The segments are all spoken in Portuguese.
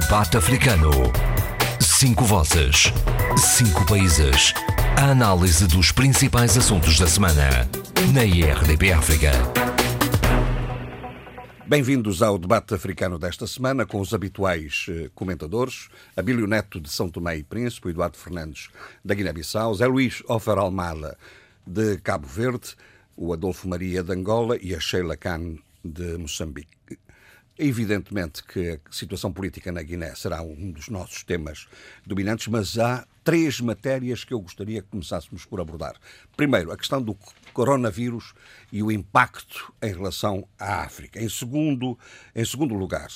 Debate Africano. Cinco vozes. Cinco países. A análise dos principais assuntos da semana. Na IRDP África. Bem-vindos ao debate africano desta semana com os habituais eh, comentadores, Abílio Neto de São Tomé e Príncipe, Eduardo Fernandes da Guiné-Bissau, Zé Luís Ofer Almada de Cabo Verde, o Adolfo Maria de Angola e a Sheila Khan de Moçambique. Evidentemente que a situação política na Guiné será um dos nossos temas dominantes, mas há três matérias que eu gostaria que começássemos por abordar. Primeiro, a questão do coronavírus e o impacto em relação à África. Em segundo, em segundo lugar,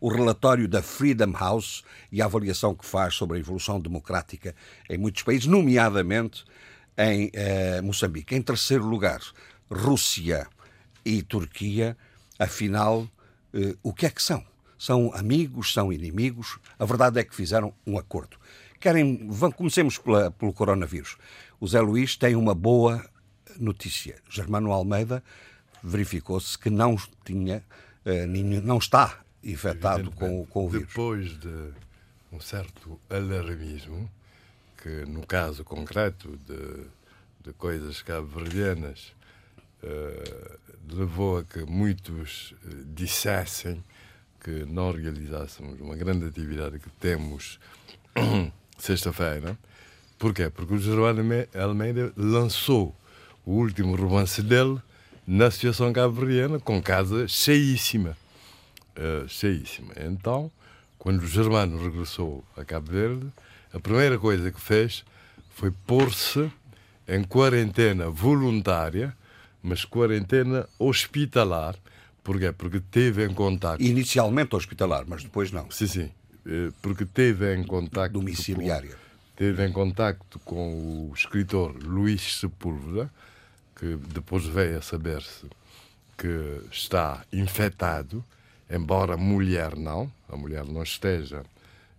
o relatório da Freedom House e a avaliação que faz sobre a evolução democrática em muitos países, nomeadamente em eh, Moçambique. Em terceiro lugar, Rússia e Turquia, afinal, eh, o que é que são? São amigos, são inimigos? A verdade é que fizeram um acordo. Querem, vão, comecemos pela, pelo coronavírus. O Zé Luís tem uma boa notícia. Germano Almeida verificou-se que não tinha, eh, não está infectado com, com o vírus. Depois de um certo alarmismo, que no caso concreto de, de coisas cabo-verdianas uh, levou a que muitos uh, dissessem que nós realizássemos uma grande atividade que temos sexta-feira. Porquê? Porque o Germano Almeida lançou o último romance dele na Associação Cabo-Verdiana, com casa cheíssima. Uh, cheíssima. Então, quando o Germano regressou a Cabo Verde, a primeira coisa que fez foi pôr-se em quarentena voluntária, mas quarentena hospitalar. Porquê? Porque teve em contato. Inicialmente hospitalar, mas depois não. Sim, sim. Eh, porque teve em contato. Domiciliária. teve em contacto com o escritor Luís Sepúlveda, que depois veio a saber-se que está infectado, embora a mulher não, a mulher não esteja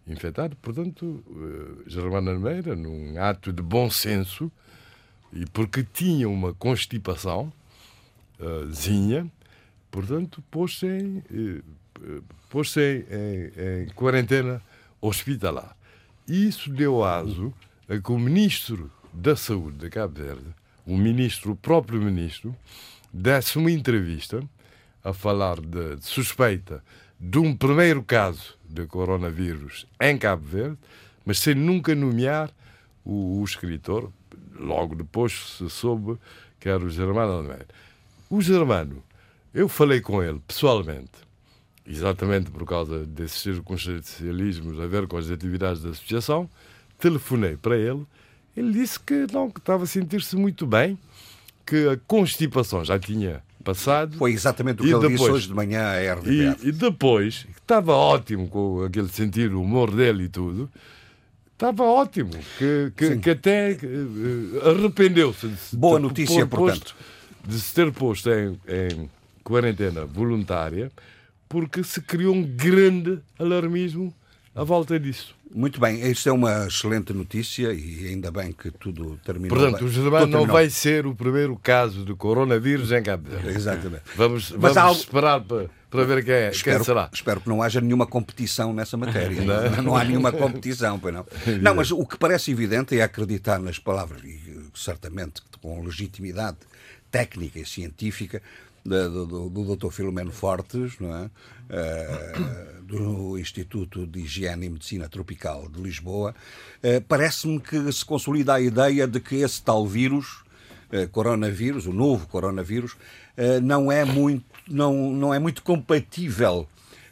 infectada. Portanto, uh, Germano Almeida, num ato de bom senso, e porque tinha uma constipação, uh, zinha, portanto, pôs-se em, uh, pôs em, em, em quarentena hospitalar. Isso deu aso a que o ministro da Saúde de Cabo Verde, o ministro, o próprio ministro, desse uma entrevista a falar de, de suspeita de um primeiro caso de coronavírus em Cabo Verde, mas sem nunca nomear o, o escritor. Logo depois se soube que era o Germano Almeida. O Germano, eu falei com ele pessoalmente, exatamente por causa desses circunstancialismos a ver com as atividades da associação, telefonei para ele. Ele disse que não, que estava a sentir-se muito bem, que a constipação já tinha passado. Foi exatamente o que ele depois, disse hoje de manhã à RDP. E, e depois, estava ótimo com aquele sentido, o humor dele e tudo, estava ótimo, que, que, que até uh, arrependeu-se de se Boa notícia, portanto. de se ter posto em, em quarentena voluntária, porque se criou um grande alarmismo à volta disso. Muito bem, isto é uma excelente notícia e ainda bem que tudo terminou. Portanto, o Germano não vai ser o primeiro caso de coronavírus em Cabo Verde. Exatamente. Vamos, vamos algo... esperar para, para ver quem, é, espero, quem será. Espero que não haja nenhuma competição nessa matéria. não, não há nenhuma competição, pois não. Não, mas o que parece evidente é acreditar nas palavras, e certamente com legitimidade técnica e científica, do, do, do Dr. Filomeno Fortes, não é? Uh, do Instituto de Higiene e Medicina Tropical de Lisboa, uh, parece-me que se consolida a ideia de que esse tal vírus, uh, coronavírus, o novo coronavírus, não, é muito, não, não é muito compatível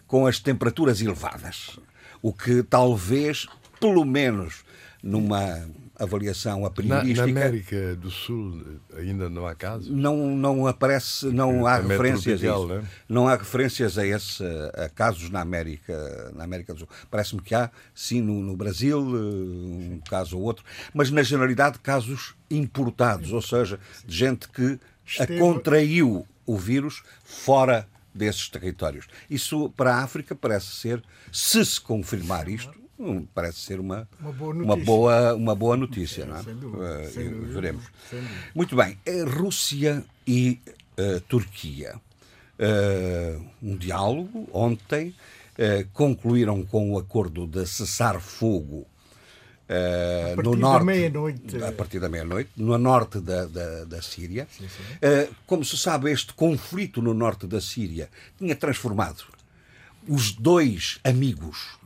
com as temperaturas elevadas. O que talvez, pelo menos numa avaliação a priorística. Na, na, América do Sul ainda não há casos? Não, não aparece, não há referências tropical, a isso. Né? Não há referências a, esse, a casos na América, na América do Sul. Parece-me que há, sim, no, no, Brasil, um caso ou outro, mas na generalidade casos importados, ou seja, de gente que Esteve... contraiu o vírus fora desses territórios. Isso para a África parece ser, se se confirmar isto, Hum, parece ser uma, uma, boa, notícia. uma, boa, uma boa notícia. não é? Sem dúvida, uh, sem dúvida, veremos. Sem dúvida. Muito bem. Rússia e uh, Turquia. Uh, um diálogo ontem concluíram com o acordo de cessar-fogo a partir no da norte, meia-noite. a partir da meia-noite, no norte da, da, da Síria. sim. Eh, como se sabe, este conflito no norte da Síria tinha transformado os dois amigos,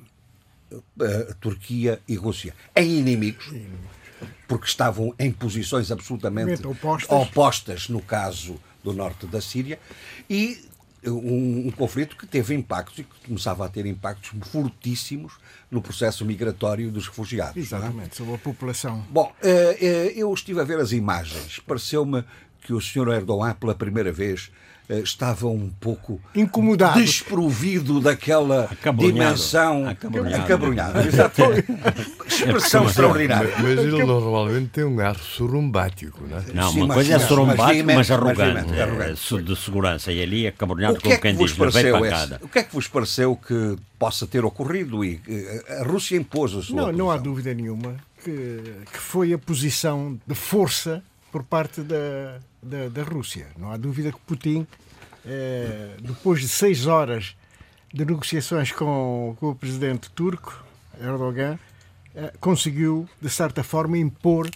eh, Turquia e Rússia, em inimigos, porque estavam em posições absolutamente opostas. opostas no caso do norte da Síria e um, um conflito que teve impactos e que começava a ter impactos fortíssimos no processo migratório dos refugiados. é? Exatamente, sobre a população. Bom, eh, eh, eu estive a ver as imagens. Pareceu-me que o Sr. Erdogan, pela primeira vez, eh, estava um pouco Incomodado. desprovido daquela Acabrunhado. dimensão Acabrunhado. acabrunhada. Exato. Expressão extraordinária. Mas ele normalmente tem um ar sorumbático, não é? Não, Sim, uma coisa é mas- sorumbático, mas mas, arrogante. é, de segurança. E ali acabronado, O que como é que quem vos diz, levei pancada. O que é que vos pareceu que possa ter ocorrido e eh, a Rússia impôs a sua Não, não há posição? dúvida nenhuma que, que foi a posição de força por parte da, da, da Rússia. Não há dúvida que Putin, eh, depois de seis horas de negociações com, com o presidente turco, Erdogan, eh, conseguiu, de certa forma, impor,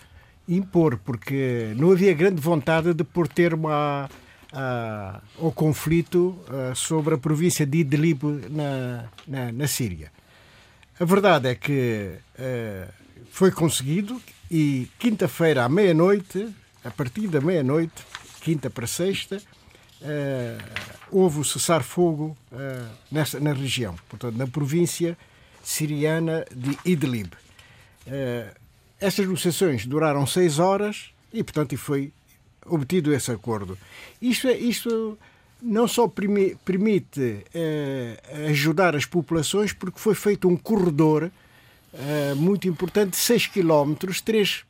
impor, porque não havia grande vontade de pôr termo a, a- ao conflito eh, sobre a província de Idlib na, na, na Síria. A verdade é que foi conseguido e quinta-feira à meia-noite, a partir da meia-noite, quinta para sexta, eh, houve o cessar-fogo eh, nessa, na região, portanto, na província siriana de Idlib. Eh, essas negociações duraram seis horas e, portanto, foi obtido esse acordo. Isto, é, isto não só permite eh, ajudar as populações, porque foi feito um corredor eh, muito importante de 6 km, 3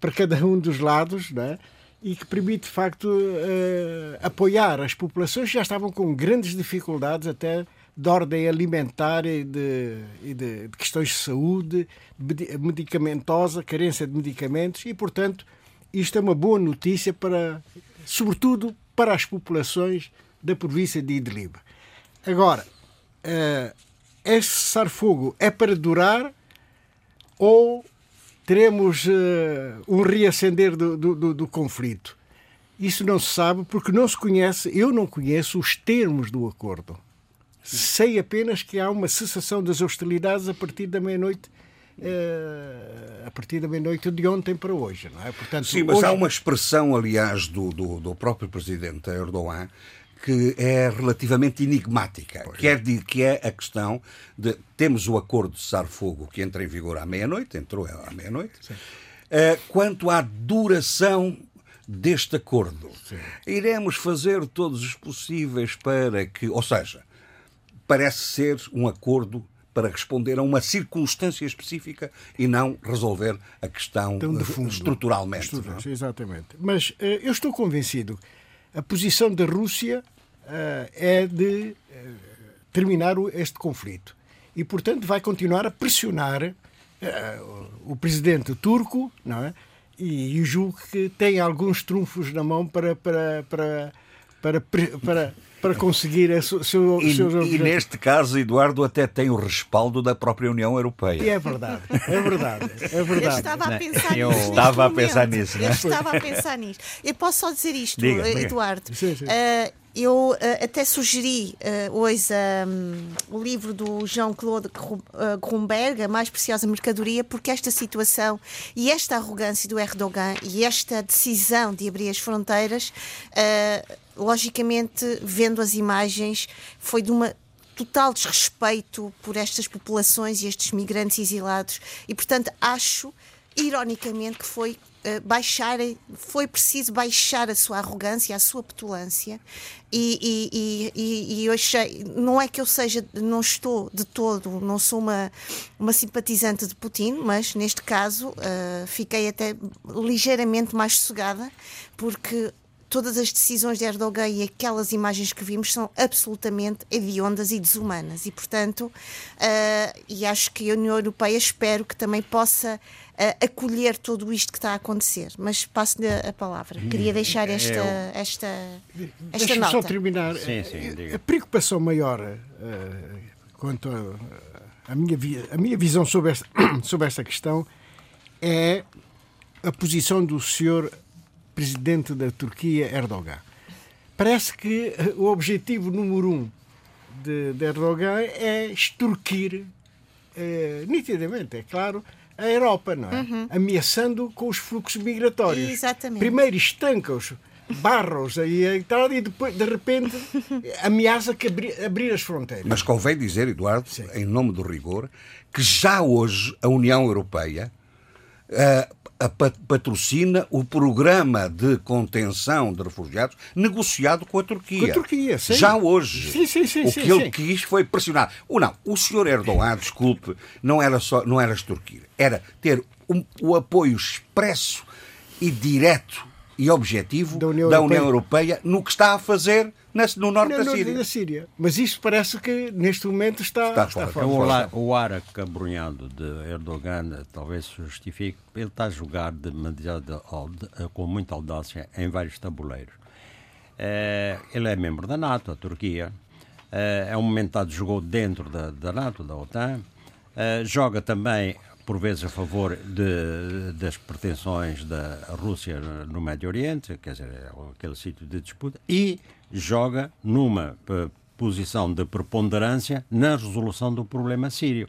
para cada um dos lados, não é? e que permite, de facto, eh, apoiar as populações que já estavam com grandes dificuldades, até de ordem alimentar e de, e de- de questões de saúde, medi- medicamentosa, carência de medicamentos, e, portanto, isto é uma boa notícia para, sobretudo, para as populações da província de Idlib. Agora, eh, esse cessar-fogo é para durar ou teremos eh, um reacender do, do, do- do conflito? Isso não se sabe porque não se conhece, eu não conheço os termos do acordo. Sei apenas que há uma cessação das hostilidades a partir da meia-noite, eh, a partir da meia-noite de ontem para hoje, não é? Portanto, Sim, mas hoje- há uma expressão, aliás, do, do, do próprio presidente Erdogan que é relativamente enigmática, que é, de- que é a questão de temos o acordo de cessar-fogo que entra em vigor à meia-noite, entrou à meia-noite, Eh, quanto à duração deste acordo. Iremos fazer todos os possíveis para que, ou seja, parece ser um acordo para responder a uma circunstância específica e não resolver a questão Então, de fundo. estruturalmente. Estruturais, não é? Exatamente. Mas eh, eu estou convencido. A posição da Rússia eh, é de eh, terminar este conflito. E, portanto, vai continuar a pressionar eh, o, presidente turco, não é? E, eu julgo que tem alguns trunfos na mão para, para, para, para, para, para, conseguir a su- seu, E, seus e objetivos. neste caso, Eduardo até tem o respaldo da própria União E Europeia. é verdade, é verdade, é Eu verdade. estava a pensar eu nisso. neste estava a pensar nisso, Eu não é? estava a pensar nisso. Eu posso só dizer isto, Diga, eh, diga. Eduardo. Sim, sim. Eh, eu eh, até sugeri eh, hoje hum, o livro do Jean-Claude Gru- Grunberg, A Mais Preciosa Mercadoria, porque esta situação e esta arrogância do Erdogan e esta decisão de abrir as fronteiras, eh, logicamente, vendo as imagens, foi de uma total desrespeito por estas populações e estes migrantes exilados. E portanto acho ironicamente que foi eh, baixar foi preciso baixar a sua arrogância a sua petulância. E, e, e, e- eu achei não é que eu seja não estou de todo não sou uma uma simpatizante de Putin mas neste caso eh, fiquei até ligeiramente mais sossegada porque todas as decisões de Erdogan e aquelas imagens que vimos são absolutamente hediondas e desumanas. E, portanto, ah, e acho que a União Europeia espero que também possa ah, acolher tudo isto que está a acontecer. Mas passo-lhe a palavra. Queria deixar esta, esta, esta Deixa-me só nota. terminar. Sim, sim, A- diga. A preocupação maior eh, quanto a, a, minha, a minha visão sobre esta, sobre esta questão é a posição do senhor presidente da Turquia, Erdogan. Parece que o objetivo número um de, de Erdogan é extorquir, é, nitidamente, é claro, a Europa, não é? Uhum. Ameaçando com os fluxos migratórios. Exatamente. Primeiro estanca-os, barros aí e tal, e depois, de repente, ameaça que abrir, abrir as fronteiras. Mas convém dizer, Eduardo, Sim. em nome do rigor, que já hoje a União Europeia uh, patrocina o programa de contenção de refugiados negociado com a Turquia. Com a Turquia, sim. Já hoje. Sim, sim, sim, o que ele quis foi pressionar. Ou não, o senhor Erdogan, desculpe, não era só não era extorquir, era ter um, o apoio expresso e direto e objetivo da União, da União Europeia. Europeia no que está a fazer no norte da Síria. da Síria. Mas isso parece que neste momento está, está, está fora. fora. O, o ar acabrunhado de Erdogan talvez se justifique. Ele está a jogar de, de, com muita audácia em vários tabuleiros. É, ele é membro da NATO, a Turquia. É, é um momentado jogou dentro da, da NATO, da OTAN. É, joga também por vezes a favor de, das pretensões da Rússia no Médio Oriente, quer dizer, é aquele sítio de disputa, e joga numa eh, posição de preponderância na resolução do problema sírio,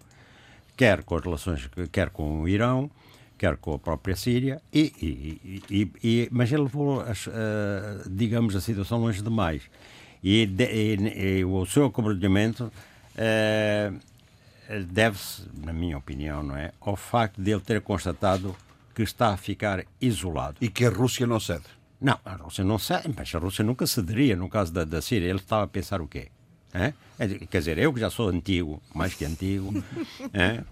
quer com as relações, quer com o Irão, quer com a própria Síria, e, e, e, e mas ele levou, as, uh, digamos, a situação longe demais. E, de, o seu acompanhamento uh, deve-se, na minha opinião, não é, ao facto de ele ter constatado que está a ficar isolado. E que a Rússia não cede. Não, a Rússia não cede, mas a Rússia nunca cederia no caso da, da Síria. Ele estava a pensar o quê? É? Quer dizer, eu que já sou antigo, mais que antigo, é?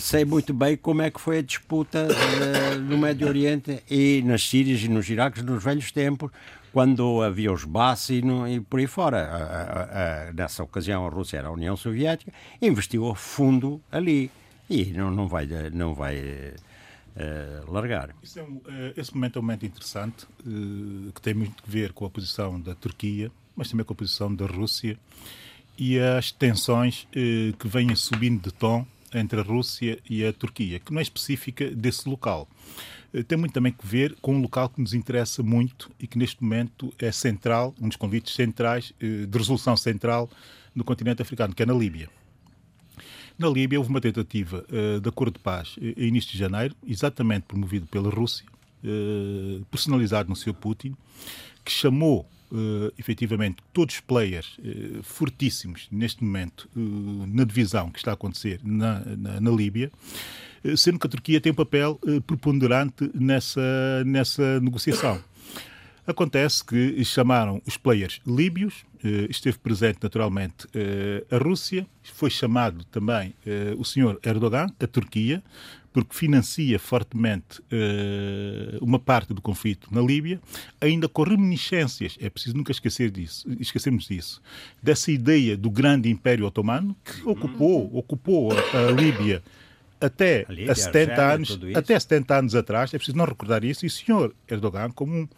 sei muito bem como é que foi a disputa uh, no Médio Oriente e nas Sírias e nos Iraques nos velhos tempos, quando havia os Bass e, por aí fora. A, a, a, nessa ocasião a Rússia era a União Soviética, investiu a fundo ali e não, não vai, não vai uh, largar. É um, uh, esse momento é um momento interessante uh, que tem muito a ver com a posição da Turquia, mas também com a posição da Rússia e as tensões que vêm subindo de tom entre a Rússia e a Turquia, que não é específica desse local. Eh, tem muito também que ver com um local que nos interessa muito e que neste momento é central, um dos convites centrais, eh, de resolução central no continente africano, que é na Líbia. Na Líbia houve uma tentativa uh, de acordo de paz em início de janeiro, exatamente promovido pela Rússia, personalizado no seu Putin, que chamou efetivamente todos os players fortíssimos neste momento na divisão que está a acontecer na, na, na Líbia sendo que a Turquia tem um papel eh, preponderante nessa, nessa negociação. Acontece que chamaram os players líbios, eh, esteve presente naturalmente eh, a Rússia, foi chamado também o senhor Erdogan, a Turquia, porque financia fortemente uma parte do conflito na Líbia, ainda com reminiscências, é preciso nunca esquecer disso, esquecermos disso, dessa ideia do grande Império Otomano que ocupou, ocupou a Líbia até a 70 anos, até 70 anos atrás, é preciso não recordar isso, e o senhor Erdogan, como um,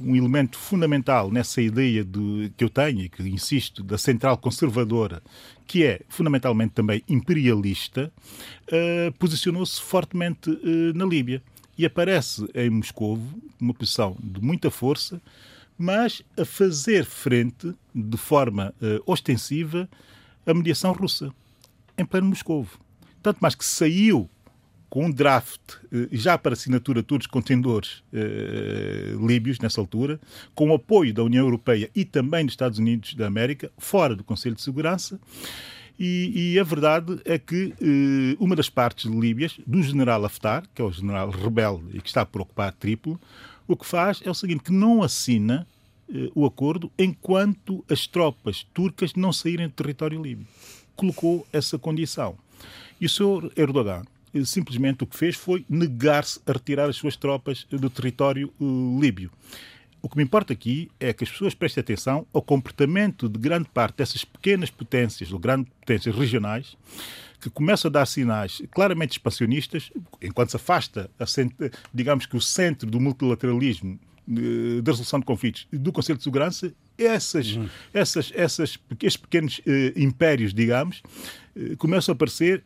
um elemento fundamental nessa ideia de, que eu tenho e que insisto, da central conservadora, que é fundamentalmente também imperialista, uh, posicionou-se fortemente uh, na Líbia. E aparece em Moscou uma posição de muita força, mas a fazer frente de forma uh, ostensiva à mediação russa, em pleno Moscou. Tanto mais que saiu com um draft eh, já para assinatura de todos os contendores eh, líbios nessa altura, com o apoio da União Europeia e também dos Estados Unidos da América, fora do Conselho de Segurança. E, e a verdade é que eh, uma das partes líbias, do general Haftar, que é o general rebelde e que está por ocupar Trípoli, o que faz é o seguinte, que não assina eh, o acordo enquanto as tropas turcas não saírem do território líbio. Colocou essa condição. E o senhor Erdogan eh, simplesmente o que fez foi negar-se a retirar as suas tropas do território uh, líbio. O que me importa aqui é que as pessoas prestem atenção ao comportamento de grande parte dessas pequenas potências, ou grandes potências regionais, que começam a dar sinais claramente expansionistas, enquanto se afasta, a, digamos que o centro do multilateralismo eh, da resolução de conflitos do Conselho de Segurança essas, Uhum. essas, essas, estes pequenos eh, impérios, digamos, eh, começam a aparecer eh,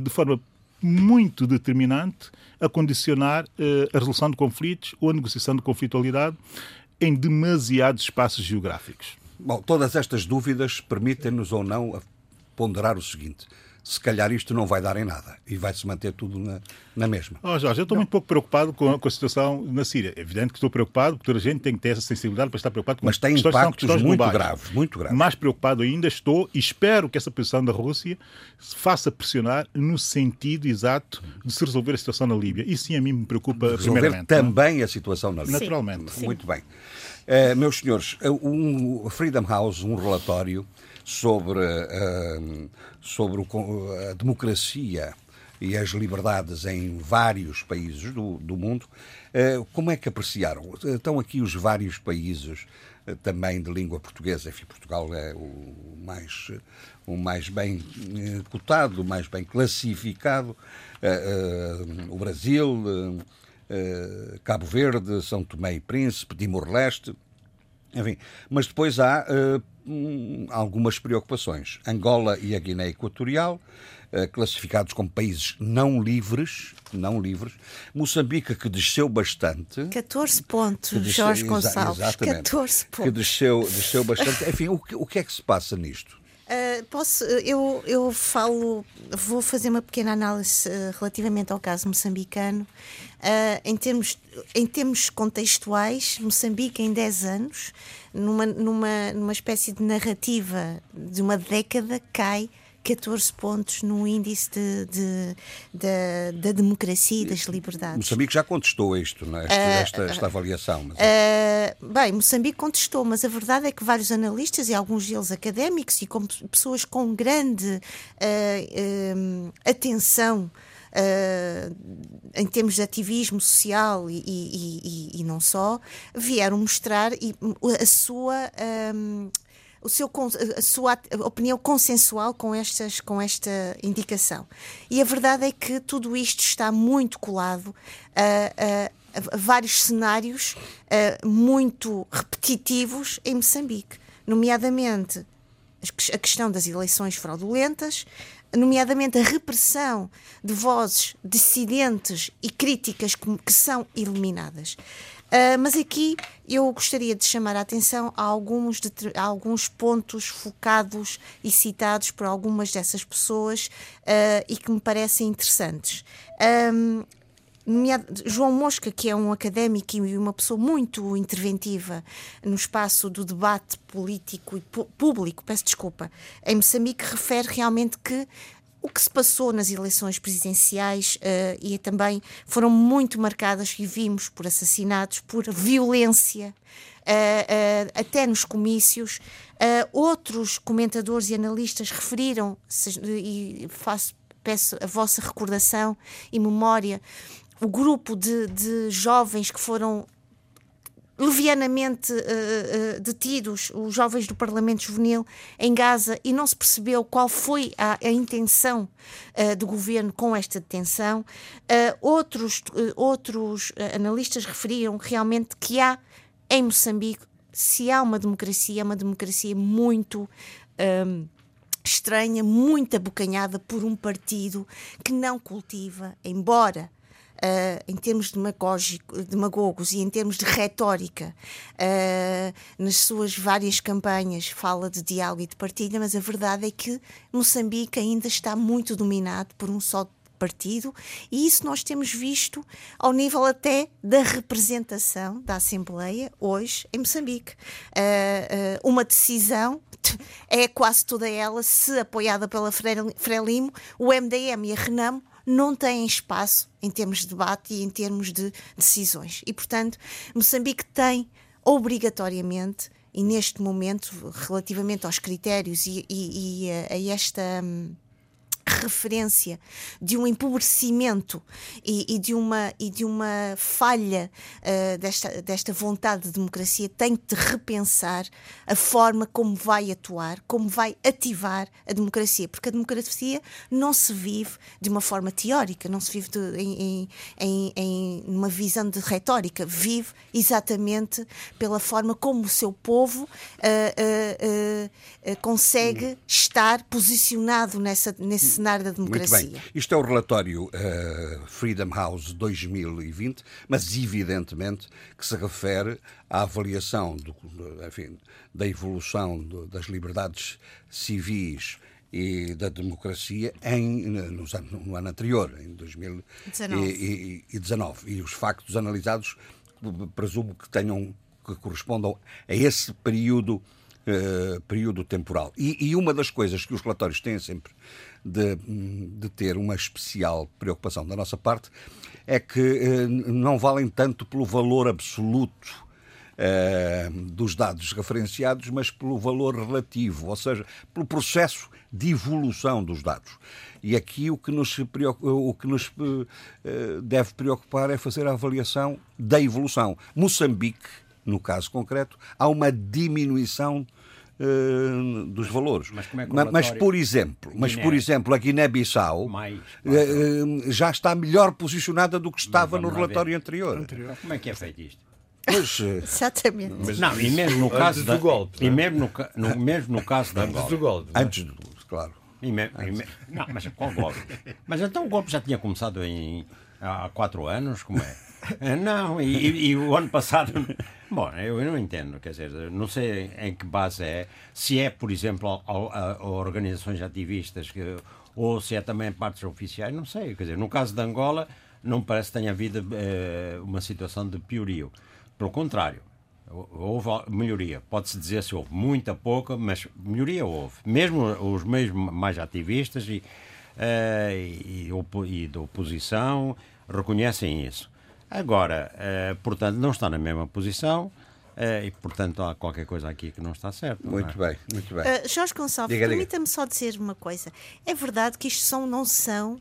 de forma muito determinante a condicionar eh, a resolução de conflitos ou a negociação de conflitualidade em demasiados espaços geográficos. Bom, todas estas dúvidas permitem-nos ou não ponderar o seguinte: se calhar isto não vai dar em nada e vai se manter tudo na, na mesma. Oh, Jorge, eu estou muito pouco preocupado com a, com a situação na Síria. É evidente que estou preocupado, porque toda a gente tem que ter essa sensibilidade para estar preocupado com Mas tem questões impactos questões muito globais. graves, muito graves. Mais preocupado ainda estou e espero que essa posição da Rússia se faça pressionar no sentido exato de se resolver a situação na Líbia. Isso sim a mim me preocupa Resolver primeiramente. não é? também a situação na Líbia. Naturalmente. Muito bem. Eh, meus senhores, eh, um, Freedom House, um relatório sobre, eh, sobre o a democracia e as liberdades em vários países do, do mundo. Eh, como é que apreciaram? Estão aqui os vários países eh, também de língua portuguesa. Enfim, Portugal é o mais, o mais bem eh, cotado, o mais bem classificado. O Brasil, Cabo Verde, São Tomé e Príncipe, Timor-Leste. Enfim, mas depois há hum, algumas preocupações. Angola e a Guiné Equatorial, eh, classificados como países não livres, não livres. Moçambique, que desceu bastante. 14 pontos, que desceu- Jorge exa- Gonçalves. exatamente, 14 Que pontos. desceu, desceu bastante. Enfim, o que, o que é que se passa nisto? Uh, posso, eu, eu falo, vou fazer uma pequena análise uh, relativamente ao caso moçambicano. Uh, em, termos, em termos contextuais, Moçambique em 10 anos, numa, numa, numa espécie de narrativa de uma década, cai 14 pontos no índice de, de- da- da democracia e das liberdades. Moçambique já contestou isto, é? Este- esta, esta avaliação. Mas, Uh, bem, Moçambique contestou, mas a verdade é que vários analistas, e alguns deles académicos, e como pessoas com grande uh, atenção uh, em termos de ativismo social e, e- e- e não só, vieram mostrar a sua. um, o seu, a sua opinião consensual com, estas, com esta indicação. E a verdade é que tudo isto está muito colado a, a- a vários cenários ah, muito repetitivos em Moçambique, nomeadamente a questão das eleições fraudulentas, nomeadamente a repressão de vozes dissidentes e críticas que, são eliminadas. Ah, mas aqui eu gostaria de chamar a atenção a alguns, deter- a alguns pontos focados e citados por algumas dessas pessoas ah, e que me parecem interessantes. Ahm, nomeado- João Mosca, que é um académico e uma pessoa muito interventiva no espaço do debate político e público, peço desculpa, em Moçambique, refere realmente que o que se passou nas eleições presidenciais eh, e também foram muito marcadas e vimos por assassinatos, por violência, eh, eh, até nos comícios. Outros comentadores e analistas referiram, e faço, peço a vossa recordação e memória, o grupo de, de jovens que foram levianamente eh, eh, detidos, os jovens do Parlamento Juvenil em Gaza, e não se percebeu qual foi a, a intenção eh, do governo com esta detenção. Outros outros analistas referiram realmente que há em Moçambique, se há uma democracia, é uma democracia muito. ehm, estranha, muito abocanhada por um partido que não cultiva, embora ah, em termos demagógico- demagogos e em termos de retórica, ah, nas suas várias campanhas fala de diálogo e de partilha, mas a verdade é que Moçambique ainda está muito dominado por um só partido e isso nós temos visto ao nível até da representação da Assembleia hoje em Moçambique. Ah, ah, uma decisão é quase toda ela, se apoiada pela Frel- Frelimo, o MDM e a Renamo não têm espaço em termos de debate e em termos de decisões. E, portanto, Moçambique tem obrigatoriamente, e neste momento, relativamente aos critérios e, e- e a, a esta. hum, referência de um empobrecimento e, e de, uma, e de uma falha uh, desta, desta vontade de democracia, tem de repensar a forma como vai atuar, como vai ativar a democracia, porque a democracia não se vive de uma forma teórica, não se vive de, em, em, em, uma visão de retórica, vive exatamente pela forma como o seu povo uh, uh, consegue estar posicionado nessa, nesse cenário da democracia. Muito bem. Isto é o relatório Freedom House 2020, mas evidentemente que se refere à avaliação do, enfim, da evolução do, das liberdades civis e da democracia em, nos, no ano anterior, em 2019. E, e os factos analisados presumo que tenham que correspondam a esse período, uh, período temporal. E, e, uma das coisas que os relatórios têm sempre de, de ter uma especial preocupação da nossa parte é que uh, não valem tanto pelo valor absoluto uh, dos dados referenciados, mas pelo valor relativo, ou seja, pelo processo de evolução dos dados. E aqui o que nos, o que nos uh, deve preocupar é fazer a avaliação da evolução. Moçambique, no caso concreto, há uma diminuição Uh, dos valores. Mas, é mas, mas, por exemplo, mas por exemplo, a Guiné-Bissau uh, já está melhor posicionada do que estava no relatório anterior. anterior. Como é que é feito isto? Pois, Exatamente. Mas, não, e mesmo no caso da, golpe, e mesmo no, no, mesmo no caso da Antes do golpe. Antes do golpe, claro. E me, e me, não, mas qual golpe? Mas então o golpe já tinha começado em, há quatro anos, como é? Eh, não, e, e, e, o ano passado. Bom, eu não entendo, quer dizer, não sei em que base é. Se é, por exemplo, a, a, a organizações ativistas que, ou se é também partes oficiais, não sei. Quer dizer, no caso de Angola, não parece que tenha havido eh, uma situação de piorio. Pelo contrário, houve melhoria. Pode-se dizer se houve muita, pouca, mas melhoria houve. Mesmo os mesmos mais ativistas e, uh, e, e, da oposição reconhecem isso. Agora, uh, portanto, não está na mesma posição é, e, portanto, há qualquer coisa aqui que não está certo. Muito não é? bem, muito bem. Uh, Jorge Gonçalves, permita-me só dizer uma coisa. É verdade que isto são, não são uh, uh,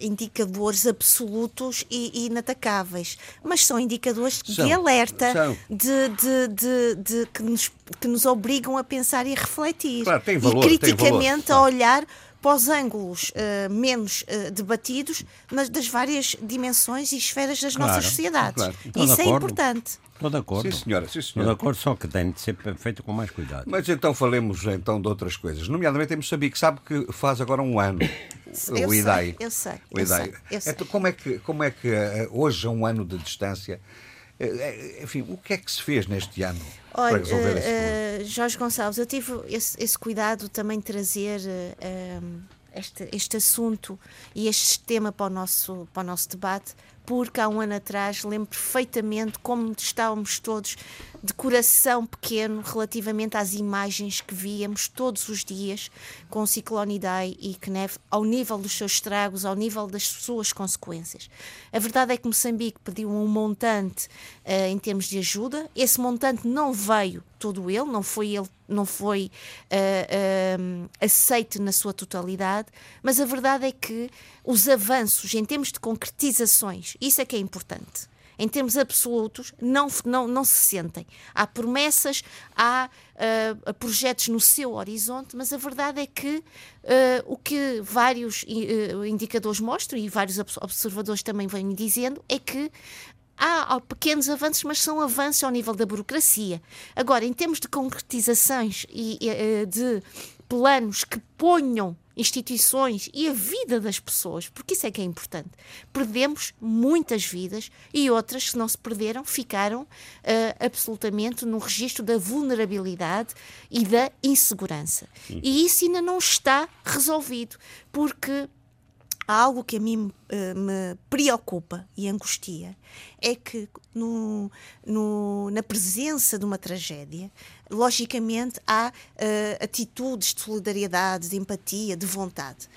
indicadores absolutos e, inatacáveis, mas são indicadores são. de alerta de, de, de, de, que, nos, que nos obrigam a pensar e a refletir. Claro, tem valor, e criticamente a olhar para os ângulos uh, menos uh, debatidos, mas das várias dimensões e esferas das claro, nossas sociedades. Claro. Isso é importante. Estou de acordo. Sim, senhora. Sim, senhora. Estou de acordo, só que tem de ser feito com mais cuidado. Mas então falemos então de outras coisas. Nomeadamente em Moçambique, sabe que faz agora um ano eu o IDAI. Sei, eu sei. O IDAI. Eu sei, eu sei. Então, como é que, como é que eh, hoje, a um ano de distância, enfim, o que é que se fez neste ano Olha, para resolver uh, esse problema? Jorge Gonçalves, eu tive esse, esse cuidado também de trazer. Uh, este, este assunto e este tema para o nosso, para o nosso debate, porque há um ano atrás lembro perfeitamente como estávamos todos de coração pequeno relativamente às imagens que víamos todos os dias com o ciclone Idai e Knef ao nível dos seus estragos, ao nível das suas consequências. A verdade é que Moçambique pediu um montante uh, em termos de ajuda. Esse montante não veio todo ele, não foi ele não foi uh, uh, aceite na sua totalidade, mas a verdade é que os avanços em termos de concretizações, isso é que é importante em termos absolutos, não, não, não se sentem. Há promessas, há uh, projetos no seu horizonte, mas a verdade é que uh, o que vários uh, indicadores mostram e vários observadores também vêm dizendo é que há, há, pequenos avanços, mas são avanços ao nível da burocracia. Agora, em termos de concretizações e de planos que ponham instituições e a vida das pessoas, porque isso é que é importante. Perdemos muitas vidas e outras, se não se perderam, ficaram uh, absolutamente no registro da vulnerabilidade e da insegurança. Sim. E isso ainda não está resolvido, porque há algo que a mim uh, me preocupa e angustia é que no, no, na presença de uma tragédia, logicamente há uh, atitudes de solidariedade, de empatia, de vontade.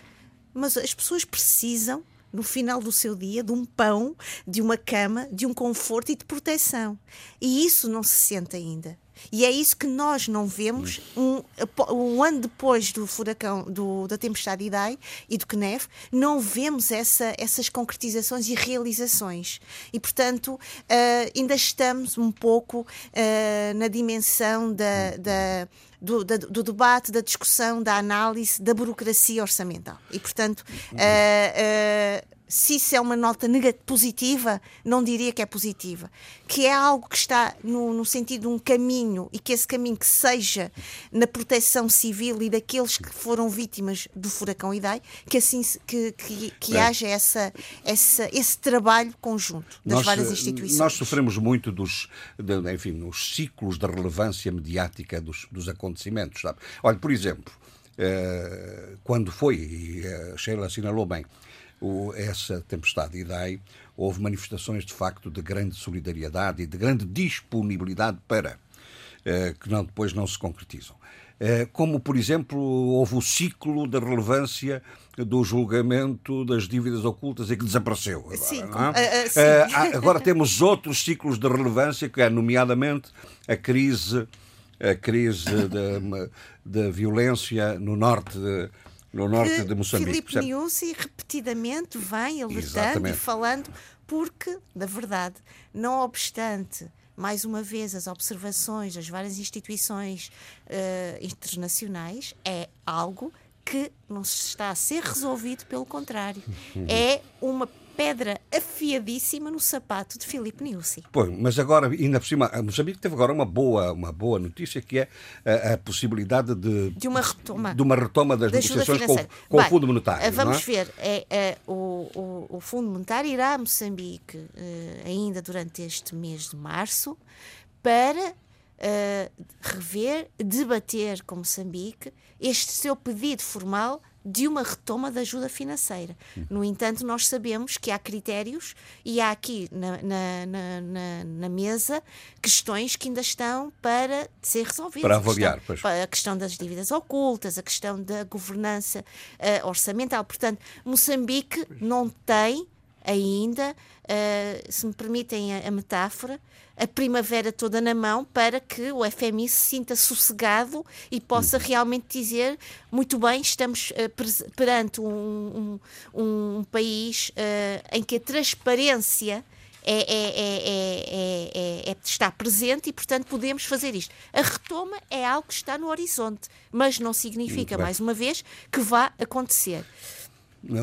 Mas as pessoas precisam no final do seu dia, de um pão, de uma cama, de um conforto e de proteção. E isso não se sente ainda. E é isso que nós não vemos um, um ano depois do furacão, do, da tempestade Idai e do Knef, não vemos essa, essas concretizações e realizações. E, portanto, uh, ainda estamos um pouco uh, na dimensão da, da do, da, do, debate, da discussão, da análise da burocracia orçamental. E, portanto, uh, se isso é uma nota positiva, não diria que é positiva. Que é algo que está no, no, sentido de um caminho e que esse caminho que seja na proteção civil e daqueles que foram vítimas do furacão Idai, que assim que, que, que haja essa, essa, esse trabalho conjunto das nós, várias instituições. Nós sofremos muito dos, de, enfim, nos ciclos da relevância mediática dos, dos acontecimentos. Sabe? Olha, por exemplo, eh, quando foi, e a Sheila assinalou bem, o, essa tempestade Idai, houve manifestações de facto de grande solidariedade e de grande disponibilidade para, eh, que não, depois não se concretizam. Eh, como, por exemplo, houve o ciclo da relevância do julgamento das dívidas ocultas e que desapareceu. Agora, sim, é? uh, agora temos outros ciclos de relevância, que é, nomeadamente, a crise, a crise da violência no norte de, no norte de Moçambique. Filipe Niusi repetidamente vem alertando Exatamente. e falando, porque, na verdade, não obstante mais uma vez, as observações das várias instituições uh, internacionais é algo que não está a ser resolvido, pelo contrário. Uhum. É uma pedra afiadíssima no sapato de Filipe Niusi. Pois, mas agora, ainda por cima, Moçambique teve agora uma boa, uma boa notícia que é a, a possibilidade de, de uma retoma, de uma retoma das negociações com, com Bem, o Fundo Monetário. Eh, vamos é? ver, é, é, o, o, o, Fundo Monetário irá a Moçambique eh, ainda durante este mês de março para uh, rever, debater com Moçambique este seu pedido formal de uma retoma da ajuda financeira. No entanto, nós sabemos que há critérios e há aqui na, na, na, na mesa questões que ainda estão para ser resolvidas. Para avaliar, a questão, a questão das dívidas ocultas, a questão da governança uh, orçamental. Portanto, Moçambique não tem ainda, uh, se me permitem a, a metáfora, a primavera toda na mão para que o FMI se sinta sossegado e possa uhum. realmente dizer muito bem, estamos uh, perante um, um, um país uh, em que a transparência é, é, é, está presente e, portanto, podemos fazer isto. A retoma é algo que está no horizonte, mas não significa, mais uma vez, que vá acontecer.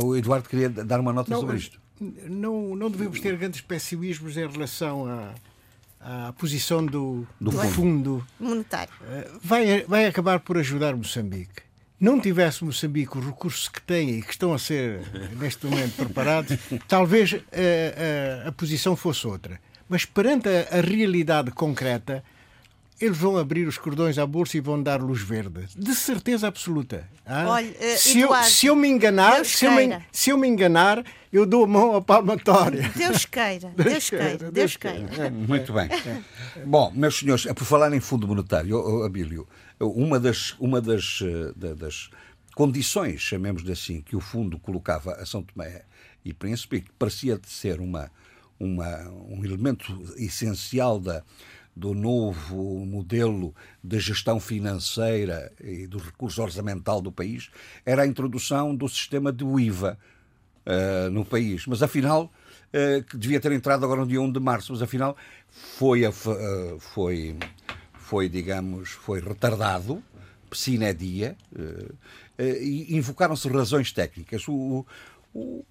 O Eduardo queria dar uma nota não, sobre isto. Não, não devemos ter grandes pessimismos em relação a a posição do, do, fundo. fundo, monetário eh, vai, vai acabar por ajudar Moçambique. Não tivesse Moçambique os recursos que tem e que estão a ser neste momento preparados, talvez a, eh, a, eh, a posição fosse outra. Mas perante a, a realidade concreta, eles vão abrir os cordões à bolsa e vão dar luz verde. De certeza absoluta. Ah? Olha, uh, se, Eduardo, eu, se eu me enganar, se eu me, se eu me, enganar, eu dou a mão à palmatória. Deus queira, Deus, Deus queira, Deus, Deus queira. queira. Muito bem. Bom, meus senhores, por falar em fundo monetário, Abílio, uma das, uma das, eh, das condições, chamemos-lhe assim, que o fundo colocava a São Tomé e Príncipe, que parecia ser uma, uma, um elemento essencial da do novo modelo de gestão financeira e do recurso orçamental do país era a introdução do sistema de IVA uh, no país. Mas afinal, uh, que devia ter entrado agora no dia 1 de março, mas afinal foi, uh, foi, foi digamos, foi retardado, sine dia, e invocaram-se razões técnicas. O, o,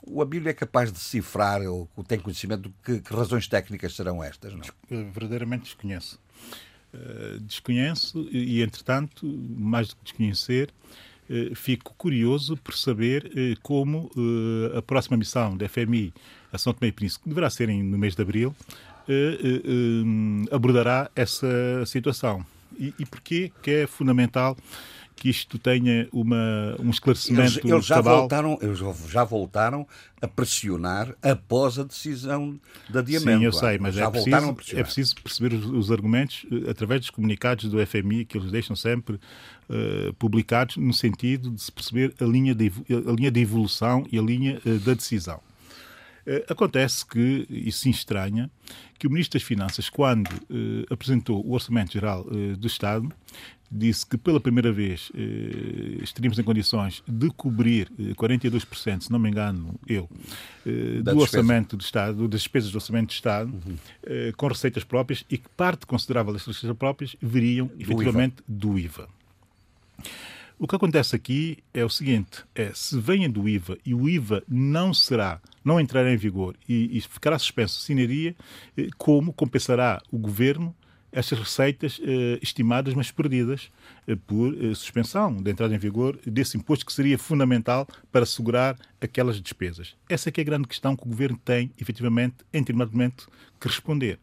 o Abílio é capaz de decifrar ou tem conhecimento de que, que razões técnicas serão estas? Não? Verdadeiramente desconheço. Uh, desconheço e, entretanto, mais do que desconhecer, uh, fico curioso por saber uh, como a próxima missão da FMI a São Tomé e Príncipe, que deverá ser em, no mês de abril, abordará essa situação. E, e porquê que é fundamental que isto tenha uma, um esclarecimento eles, eles já cabal. voltaram Eles já voltaram a pressionar após a decisão de adiamento. Sim, eu sei, mas é preciso, é preciso perceber os, os, argumentos eh, através dos comunicados do FMI que eles deixam sempre uh, publicados no sentido de se perceber a linha de, a linha de evolução e a linha uh, da decisão. Eh, acontece que, e se estranha, que o Ministro das Finanças, quando eh, apresentou o Orçamento Geral eh, do Estado, disse que pela primeira vez eh, estaríamos em condições de cobrir eh, 42%, se não me engano eu, do despesa. orçamento do Estado, das despesas do orçamento do Estado, eh, com receitas próprias e que parte considerável das receitas próprias viriam efetivamente do IVA. O que acontece aqui é o seguinte: é se venha do IVA e o IVA não será, não entrará em vigor e, e ficará suspenso sinaria, eh, como compensará o governo estas receitas eh, estimadas, mas perdidas eh, por eh, suspensão da entrada em vigor desse imposto que seria fundamental para assegurar aquelas despesas. Essa é que é a grande questão que o governo tem, efetivamente, em determinado momento, que responder.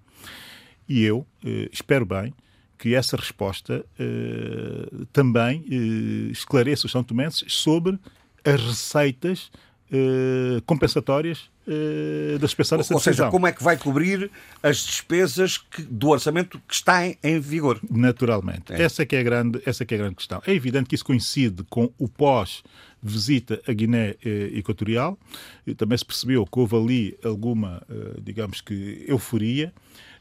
E eu eh, espero bem que essa resposta eh, também eh, esclareça os São Tomenses sobre as receitas eh, compensatórias eh, da suspensão dessa Ou seja, decisão. como é que vai cobrir as despesas que- do orçamento que está em, em vigor? Naturalmente. Essa, é que é a grande, essa é é a grande questão. É evidente que isso coincide com o pós-visita à Guiné Equatorial. E também se percebeu que houve ali alguma, digamos que, euforia.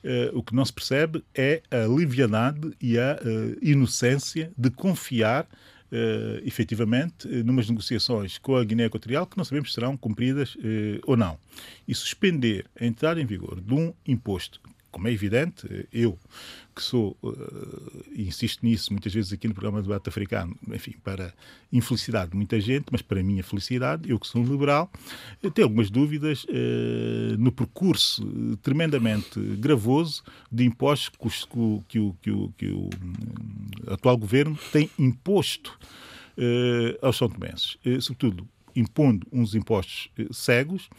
Eh, o que não se percebe é a liviandade e a eh, inocência de confiar eh, efetivamente, numas negociações com a Guiné Equatorial que não sabemos se serão cumpridas eh, ou não. E suspender a entrada em vigor de um imposto, como é evidente, eu que sou, eh, e insisto nisso muitas vezes aqui no programa do Debate Africano, enfim, para infelicidade de muita gente, mas para a minha felicidade, eu que sou um liberal, tenho algumas dúvidas eh, no percurso eh, tremendamente gravoso de impostos que, o- que o, que o- que o, hum, atual governo tem imposto aos São Tomenses. Sobretudo, impondo uns impostos eh, cegos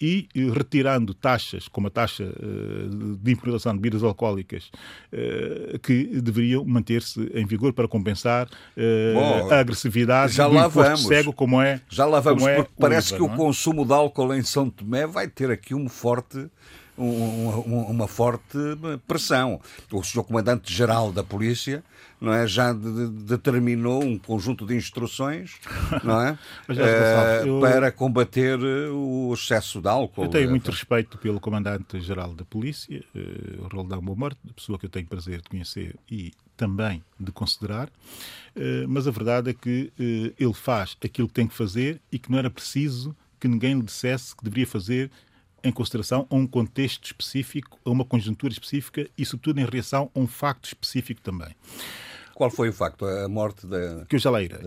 e eh, retirando taxas, como a taxa eh, de importação de bebidas alcoólicas, que deveriam manter-se em vigor para compensar Bom, a agressividade já do lá vamos. cego, como é Já lá vamos, é porque parece IVA, que o é? consumo de álcool em São Tomé vai ter aqui um forte, um- um- uma forte pressão. O Sr. Comandante-Geral da Polícia não é, já de- de- determinou um conjunto de instruções não é, Eh, eu- para combater eh, o excesso de álcool. Eu tenho Eh, muito respeito pelo Comandante-Geral da Polícia, eh, Roldão Beaumort, pessoa que eu tenho prazer de conhecer e também de considerar, mas a verdade é que ele faz aquilo que tem que fazer e que não era preciso que ninguém lhe dissesse que deveria fazer em consideração a um contexto específico, a uma conjuntura específica e, sobretudo, em reação a um facto específico também. Qual foi o facto? A morte da. que eu já lá irei.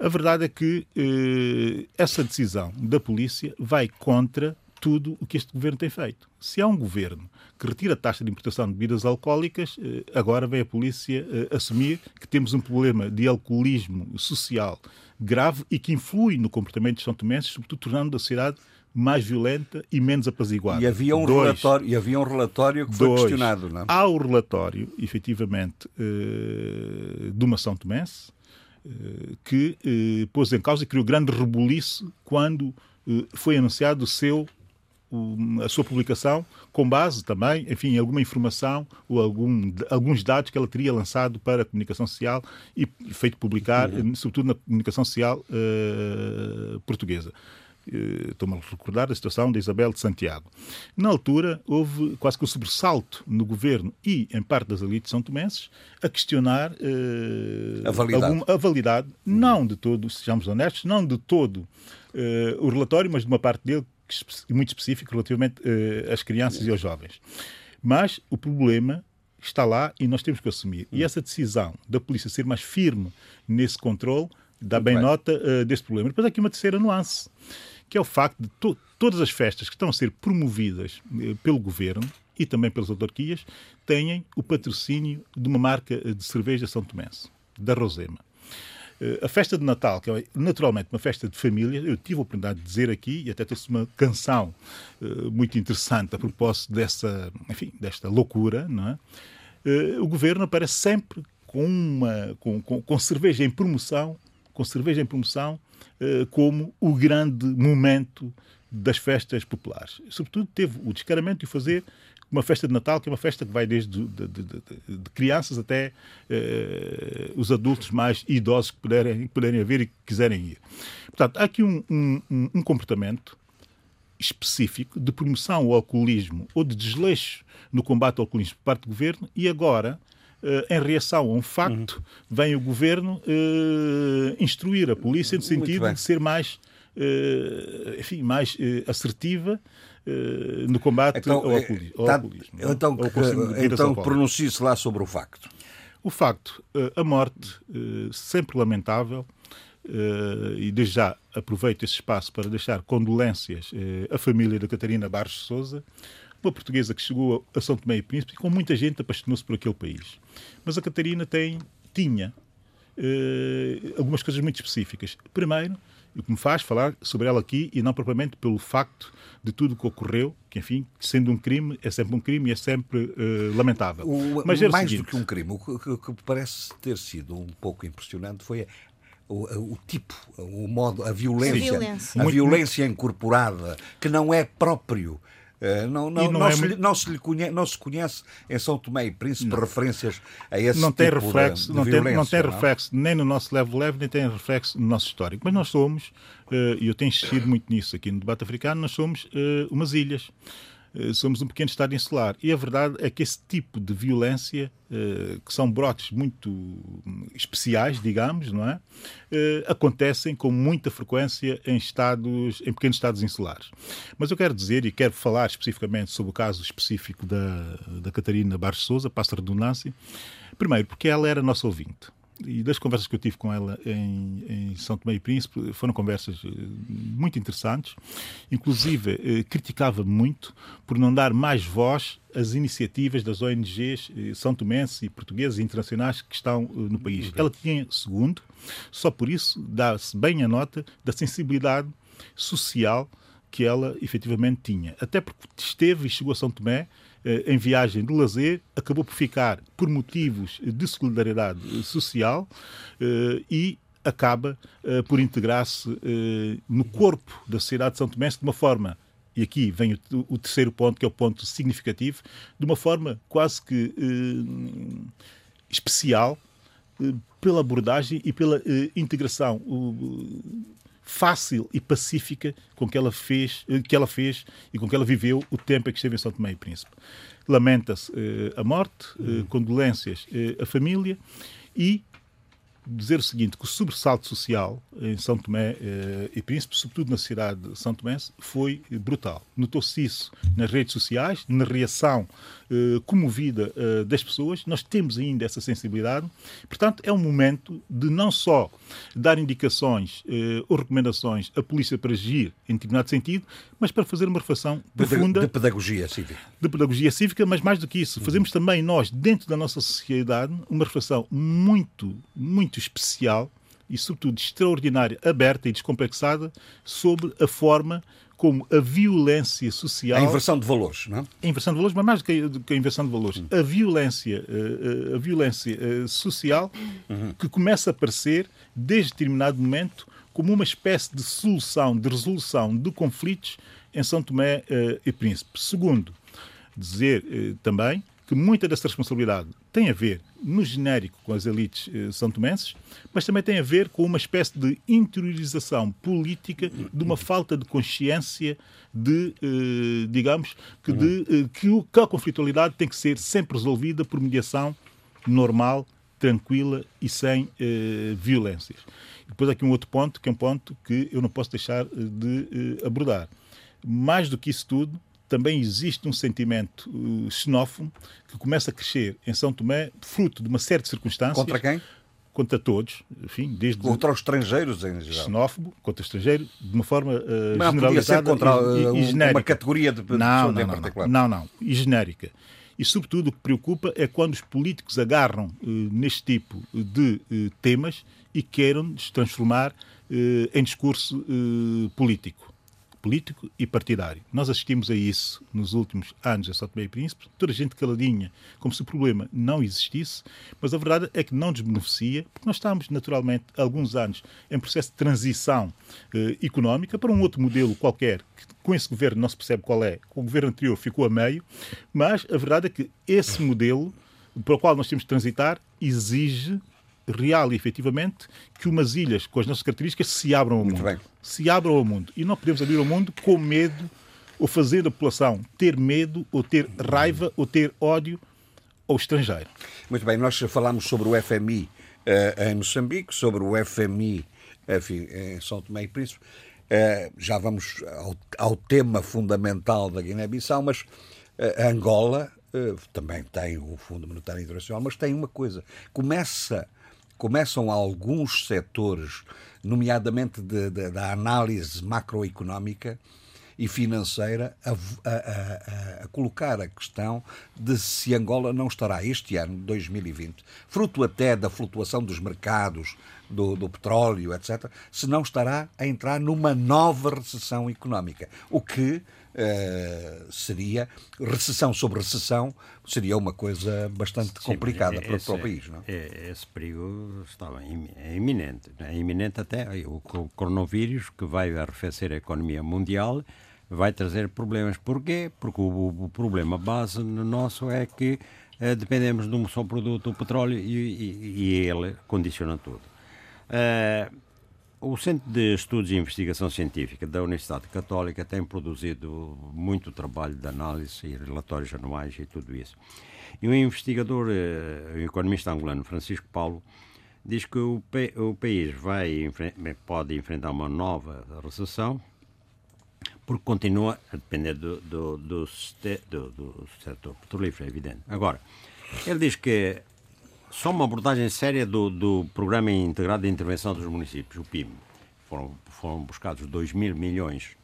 A verdade é que eh, essa decisão da polícia vai contra tudo o que este governo tem feito. Se há um governo que retira a taxa de importação de bebidas alcoólicas, eh, agora vem a polícia eh, assumir que temos um problema de alcoolismo social grave e que influi no comportamento dos são tomenses, sobretudo tornando a sociedade mais violenta e menos apaziguada. E havia um Dois. relatório, e havia um relatório que foi Dois. questionado, não é? Há o relatório, efetivamente, eh, de uma São Tomense, eh, que eh, pôs em causa e criou grande rebuliço quando foi anunciado o seu a sua publicação com base também, enfim, em alguma informação ou algum, alguns dados que ela teria lançado para a comunicação social e feito publicar, eh, sobretudo na comunicação social eh, portuguesa. Eh, Estou-me a recordar da situação de Isabel de Santiago. Na altura, houve quase que um sobressalto no governo e em parte das elites são tomenses a questionar eh, A validade. alguma- a validade, não de todo, sejamos honestos, não de todo eh, o relatório, mas de uma parte dele muito específica relativamente eh, às crianças e aos jovens. Mas o problema está lá e nós temos que assumir. E essa decisão da polícia ser mais firme nesse controle dá bem bem. nota desse problema. Depois há aqui uma terceira nuance, que é o facto de to- todas as festas que estão a ser promovidas eh, pelo governo e também pelas autarquias têm o patrocínio de uma marca eh, de cerveja São Tomense, da Rosema. Eh, A festa de Natal, que é naturalmente uma festa de família, eu tive a oportunidade de dizer aqui, e até tem-se uma canção eh, muito interessante a propósito dessa, enfim, desta loucura, não é? Eh, o governo aparece sempre com, uma, com, com, com cerveja em promoção, com cerveja em promoção, como o grande momento das festas populares. Sobretudo teve o descaramento de fazer uma festa de Natal, que é uma festa que vai desde de, de- de- de crianças até eh, os adultos mais idosos que puderem, puderem haver e que quiserem ir. Portanto, há aqui um- um- um comportamento específico de promoção ao alcoolismo ou de desleixo no combate ao alcoolismo por parte do governo e agora em reação a um facto, vem o governo instruir a polícia no sentido de ser mais, enfim, mais assertiva no combate então, ao, alcoolismo. Ao tá, alcoolismo então, então pronuncie-se lá sobre o facto. O facto, a morte, sempre lamentável, e desde já aproveito esse espaço para deixar condolências à família da Catarina Barros Souza, uma portuguesa que chegou a São Tomé e Príncipe e com muita gente apaixonou-se por aquele país. Mas a Catarina tem, tinha algumas coisas muito específicas. Primeiro, o que me faz falar sobre ela aqui e não propriamente pelo facto de tudo o que ocorreu, que enfim, sendo um crime, é sempre um crime e é sempre uh, lamentável. O, Mas mais seguinte, do que um crime, o que, o que, parece ter sido um pouco impressionante foi o, o, tipo, o modo, a violência, a violência, a violência incorporada, que não é próprio não, não, não, não, é se, não, se, lhe conhece, não se conhece em São Tomé e Príncipe referências a esse não tipo tem reflexo, de, não, tem, não tem reflexo nem no nosso leve-leve, nem tem reflexo no nosso histórico. Mas nós somos, e eu tenho insistido muito nisso aqui no debate africano, nós somos umas ilhas. Eh, somos um pequeno Estado insular. E a verdade é que esse tipo de violência, eh, que são brotes muito hum, especiais, digamos, não é? Eh, acontecem com muita frequência em estados, em pequenos Estados insulares. Mas eu quero dizer, e quero falar especificamente sobre o caso específico da, da Catarina Barros Souza, passa redundância, primeiro porque ela era nossa ouvinte e das conversas que eu tive com ela em, em, São Tomé e Príncipe foram conversas eh, muito interessantes. Inclusive, eh, criticava muito por não dar mais voz às iniciativas das ONGs eh, são tomenses e portuguesas e internacionais que estão no país. Ela tinha, segundo, só por isso dá-se bem a nota da sensibilidade social que ela efetivamente tinha. Até porque esteve e chegou a São Tomé em viagem de lazer, acabou por ficar por motivos de solidariedade social eh, e acaba eh, por integrar-se no corpo da sociedade de São Tomé de uma forma e aqui vem o, o, terceiro ponto, que é o ponto significativo, de uma forma quase que especial, pela abordagem e pela integração fácil e pacífica com que ela fez, eh, que ela fez e com que ela viveu o tempo em que esteve em São Tomé e Príncipe. Lamenta-se eh, a morte, eh, condolências à família e dizer o seguinte, que o sobressalto social em São Tomé eh, e Príncipe, sobretudo na cidade de São Tomé, foi brutal. Notou-se isso nas redes sociais, na reação eh, comovida eh, das pessoas. Nós temos ainda essa sensibilidade. Portanto, é um momento de não só dar indicações eh, ou recomendações à polícia para agir em determinado sentido, mas para fazer uma reflexão profunda... De pedagogia cívica. De pedagogia cívica, mas mais do que isso, fazemos também nós, dentro da nossa sociedade, uma reflexão muito, muito muito especial e, sobretudo, extraordinária, aberta e descomplexada sobre a forma como a violência social. A inversão de valores, não é? A inversão de valores, mas mais do que a inversão de valores. Uhum. A violência, eh, eh, a violência eh, social uhum. que começa a aparecer desde determinado momento como uma espécie de solução, de resolução de conflitos em São Tomé e Príncipe. Segundo, dizer também que muita dessa responsabilidade tem a ver, no genérico, com as elites eh, santomenses, mas também tem a ver com uma espécie de interiorização política de uma falta de consciência de, eh, digamos, que, de, eh, que, o, que a conflitualidade tem que ser sempre resolvida por mediação normal, tranquila e sem eh, violências. Depois aqui um outro ponto, que é um ponto que eu não posso deixar eh, de eh, abordar. Mais do que isso tudo, também existe um sentimento uh, xenófobo que começa a crescer em São Tomé, fruto de uma série de circunstâncias. Contra quem? Contra todos, enfim, desde contra os estrangeiros em geral. Xenófobo, contra o estrangeiro, de uma forma uh, não, generalizada contra e, uh, e, genérica. uma categoria de pessoas não, não, em não, particular. Não, não, e genérica. E, sobretudo, o que preocupa é quando os políticos agarram uh, neste tipo de uh, temas e queiram transformar uh, em discurso político político e partidário. Nós assistimos a isso nos últimos anos a São Tomé e Príncipe, toda a gente caladinha, como se o problema não existisse, mas a verdade é que não nos beneficia, porque nós estamos naturalmente alguns anos em processo de transição eh, económica para um outro modelo qualquer, que com esse governo não se percebe qual é, o governo anterior ficou a meio, mas a verdade é que esse modelo para o qual nós temos de transitar exige real e efetivamente que umas ilhas com as nossas características se abram ao Muito mundo. Bem. Se abram ao mundo. E não podemos abrir ao mundo com medo ou fazer a população ter medo, ou ter raiva, ou ter ódio ao estrangeiro. Muito bem, nós falámos sobre o FMI uh, em Moçambique, sobre o FMI enfim, em São Tomé e Príncipe. Uh, já vamos ao, ao, tema fundamental da Guiné-Bissau, mas uh, Angola também tem o Fundo Monetário Internacional, mas tem uma coisa: começa, começam alguns setores, nomeadamente de, de, da análise macroeconómica, e financeira a, a, a, a, colocar a questão de se Angola não estará este ano, 2020, fruto até da flutuação dos mercados, do, do petróleo, etc., se não estará a entrar numa nova recessão económica. O que Uh, seria recessão sobre recessão seria uma coisa bastante Sim, complicada para, para, o país não é, esse perigo estava é iminente é? Iminente até. O coronavírus que vai arrefecer a economia mundial vai trazer problemas. Porquê? Porque o, problema base nosso é que uh, dependemos de um só produto o petróleo e, e, e ele condiciona tudo. Uh, o Centro de Estudos e Investigação Científica da Universidade Católica tem produzido muito trabalho de análise e relatórios anuais e tudo isso. E o investigador, eh, o economista angolano Francisco Paulo, diz que o, o país vai, pode enfrentar uma nova recessão porque continua a depender do, do, do, do, do setor petrolífero, é evidente. Agora, ele diz que só uma abordagem séria do, do Programa Integrado de Intervenção dos Municípios, o PIM. Foram, foram buscados 2 mil milhões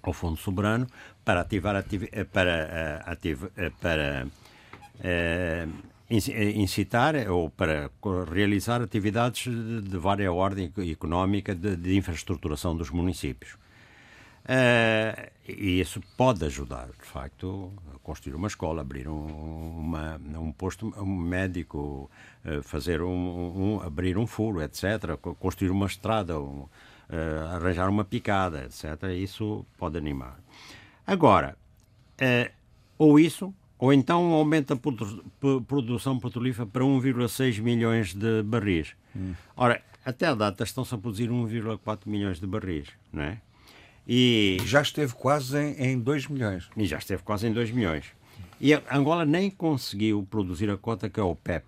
ao Fundo Soberano para ativar eh, para, eh, ativ, eh, para incitar ou para realizar atividades de, de várias ordem económica de, de infraestruturação dos municípios. Uh, e isso pode ajudar, de facto, a construir uma escola, abrir um, uma, um posto um médico, uh, fazer um, um, abrir um furo, etc., construir uma estrada, um, uh, arranjar uma picada, etc. Isso pode animar. Agora, ou isso, ou então aumenta a produção petrolífera para 1,6 milhões de barris. Hum. Ora, até a data estão-se a produzir 1,4 milhões de barris, não é? E já esteve quase em, 2 milhões. E já esteve quase em 2 milhões. E a Angola nem conseguiu produzir a cota que a OPEP,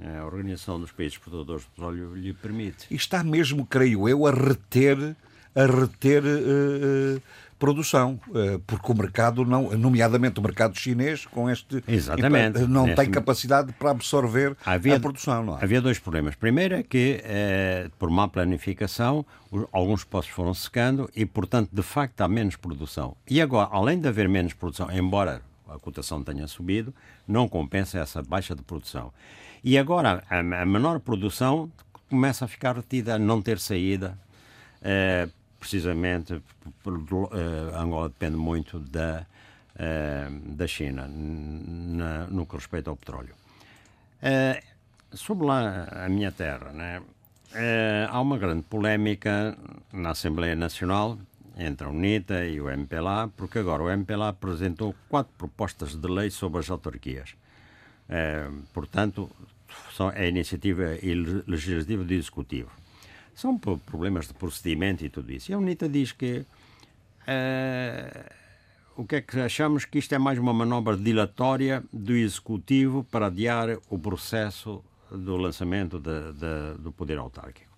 a Organização dos Países Exportadores de Petróleo, lhe permite. E está mesmo, creio eu, a reter, a reter uh, produção, eh, porque o mercado, não, nomeadamente o mercado chinês, com este. Exatamente. Não Neste... tem capacidade para absorver havia, a produção. É? Havia dois problemas. Primeiro é que, eh, por má planificação, alguns postos foram secando e, portanto, de facto, há menos produção. E agora, além de haver menos produção, embora a cotação tenha subido, não compensa essa baixa de produção. E agora, a, a menor produção começa a ficar retida, a não ter saída. Eh, precisamente uh, Angola depende muito da, uh, da China na, no que respeita ao petróleo. Uh, sobre lá a minha terra, né? há uma grande polémica na Assembleia Nacional entre a UNITA e o MPLA, porque agora o MPLA apresentou quatro propostas de lei sobre as autarquias. portanto, são a iniciativa legislativa do Executivo. São problemas de procedimento e tudo isso. E a UNITA diz que uh, o que é que achamos que isto é mais uma manobra dilatória do Executivo para adiar o processo do lançamento de, de, do poder autárquico.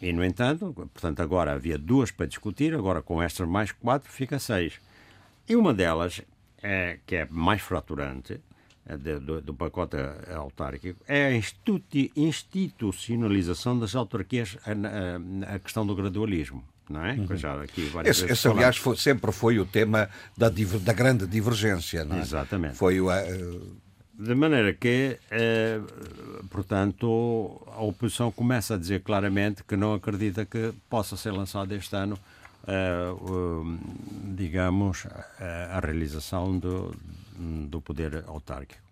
E, no entanto, portanto, agora havia duas para discutir, agora com estas mais quatro fica seis. E uma delas, é, que é mais fraturante, do, do, pacote autárquico é a institucionalização das autarquias, a, a, a questão do gradualismo. Não é? Uhum. Já aqui várias esse, esse aliás, foi, sempre foi o tema da, da grande divergência. Não é? Exatamente. Foi o. Uh... De maneira que, eh, portanto, a oposição começa a dizer claramente que não acredita que possa ser lançado este ano, eh, digamos, a realização do, do poder autárquico.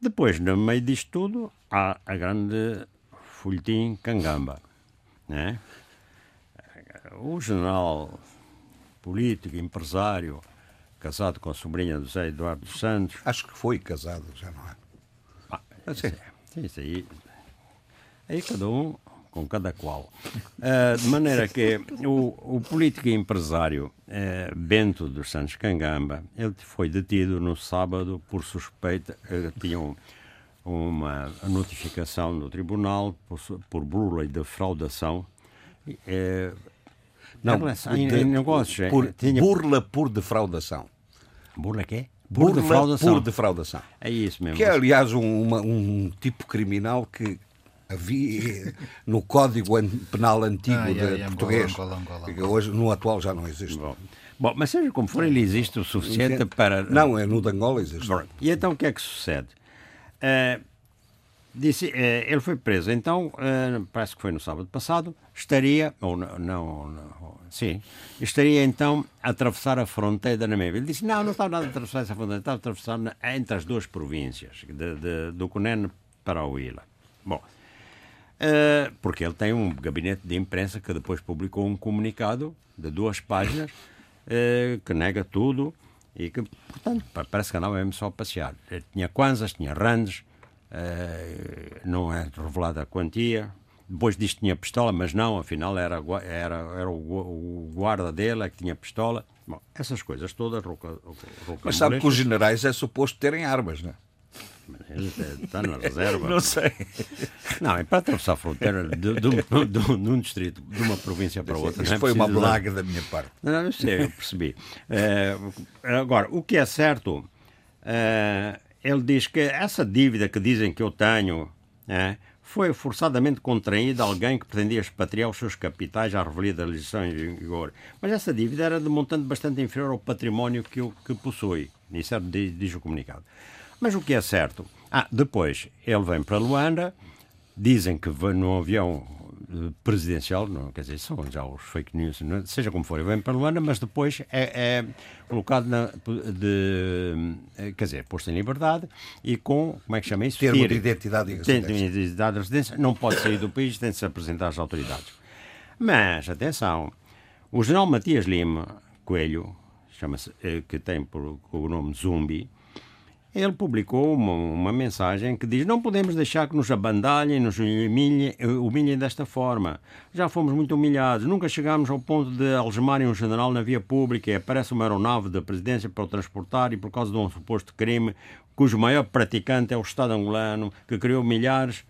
Depois, no meio disto tudo, há a grande folhetim Cangamba. Né? O general político, empresário, casado com a sobrinha do José Eduardo Santos. Acho que foi casado, já não é? Ah, isso, isso aí. Aí cada um com cada qual. Uh, de maneira que o, o político e empresário uh, Bento dos Santos Cangamba, ele foi detido no sábado por suspeita, uh, tinham uma notificação no tribunal por, por burla e defraudação. não, em, de, em negócios, por, tinha... burla por defraudação. Burla quê? Por burla defraudação. por defraudação. É isso mesmo. Que é, aliás, um, uma, um tipo criminal que havia no Código Penal Antigo ah, de português, Angola, Angola, Angola, hoje no atual já não existe. Bom, bom, mas seja como for, ele existe o suficiente para. Não, é no de Angola existe. Bom, e então o que é que sucede? Uh, disse, uh, ele foi preso, então, uh, parece que foi no sábado passado, estaria, ou não, não, não, sim, estaria então a atravessar a fronteira da Namíbia. Ele disse: não, não estava nada a atravessar essa fronteira, estava a atravessar entre as duas províncias, de, de, do Cunene para o Ila. Bom. Uh, porque ele tem um gabinete de imprensa que depois publicou um comunicado de duas páginas uh, que nega tudo e que, portanto, parece que andava mesmo só a passear. Tinha kwanzas, tinha randes, uh, não é revelada a quantia. Depois disto tinha pistola, mas não, afinal era, era, era o, guarda dele é que tinha pistola. Bom, essas coisas todas. Roca, roca mas sabe que os generais é suposto terem armas, não é? Está na reserva. Não sei. Não, é para atravessar a fronteira de, de, de, de um distrito, de uma província para outra. Isto é foi uma blaga da minha parte. Não, não sei, eu percebi. Uh, agora, o que é certo, uh, ele diz que essa dívida que dizem que eu tenho uh, foi forçadamente contraída a alguém que pretendia expatriar os seus capitais à revelia da legislação em vigor. Mas essa dívida era de montante bastante inferior ao património que, que possui. Isso é, diz o comunicado. Mas o que é certo? Ah, depois ele vem para Luanda, dizem que vem num avião eh, presidencial, não, quer dizer, são já os fake news, não, é? seja como for, ele vem para Luanda, mas depois é, é colocado na, de, eh, quer dizer, posto em liberdade e com, como é que chama isso? Termo de identidade e residência. Termo de identidade e residência, não pode sair do país, tem de se apresentar às autoridades. Mas, atenção, o general Matias Lima Coelho, chama-se, eh, que tem por, o nome Zumbi, ele publicou uma, uma, mensagem que diz: Não podemos deixar que nos abandalhem, nos humilhem, humilhem desta forma. Já fomos muito humilhados, nunca chegámos ao ponto de algemarem um general na via pública. E aparece uma aeronave da presidência para o transportar e por causa de um suposto crime, cujo maior praticante é o Estado angolano, que criou milhares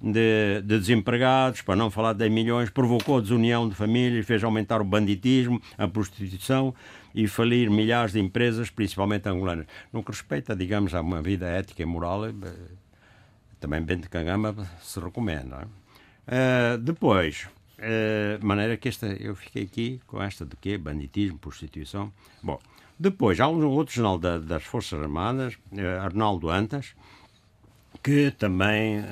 de, de, desempregados, para não falar de milhões, provocou a desunião de famílias, fez aumentar o banditismo, a prostituição e falir milhares de empresas, principalmente angolanas. No que respeita, digamos, a uma vida ética e moral, eh, também Bento Cangama se recomenda. Uh, depois, uh, de maneira que esta, eu fiquei aqui com esta de quê? Banditismo, prostituição. Bom, depois, há um outro jornal da, das Forças Armadas, uh, Arnaldo Antas, que também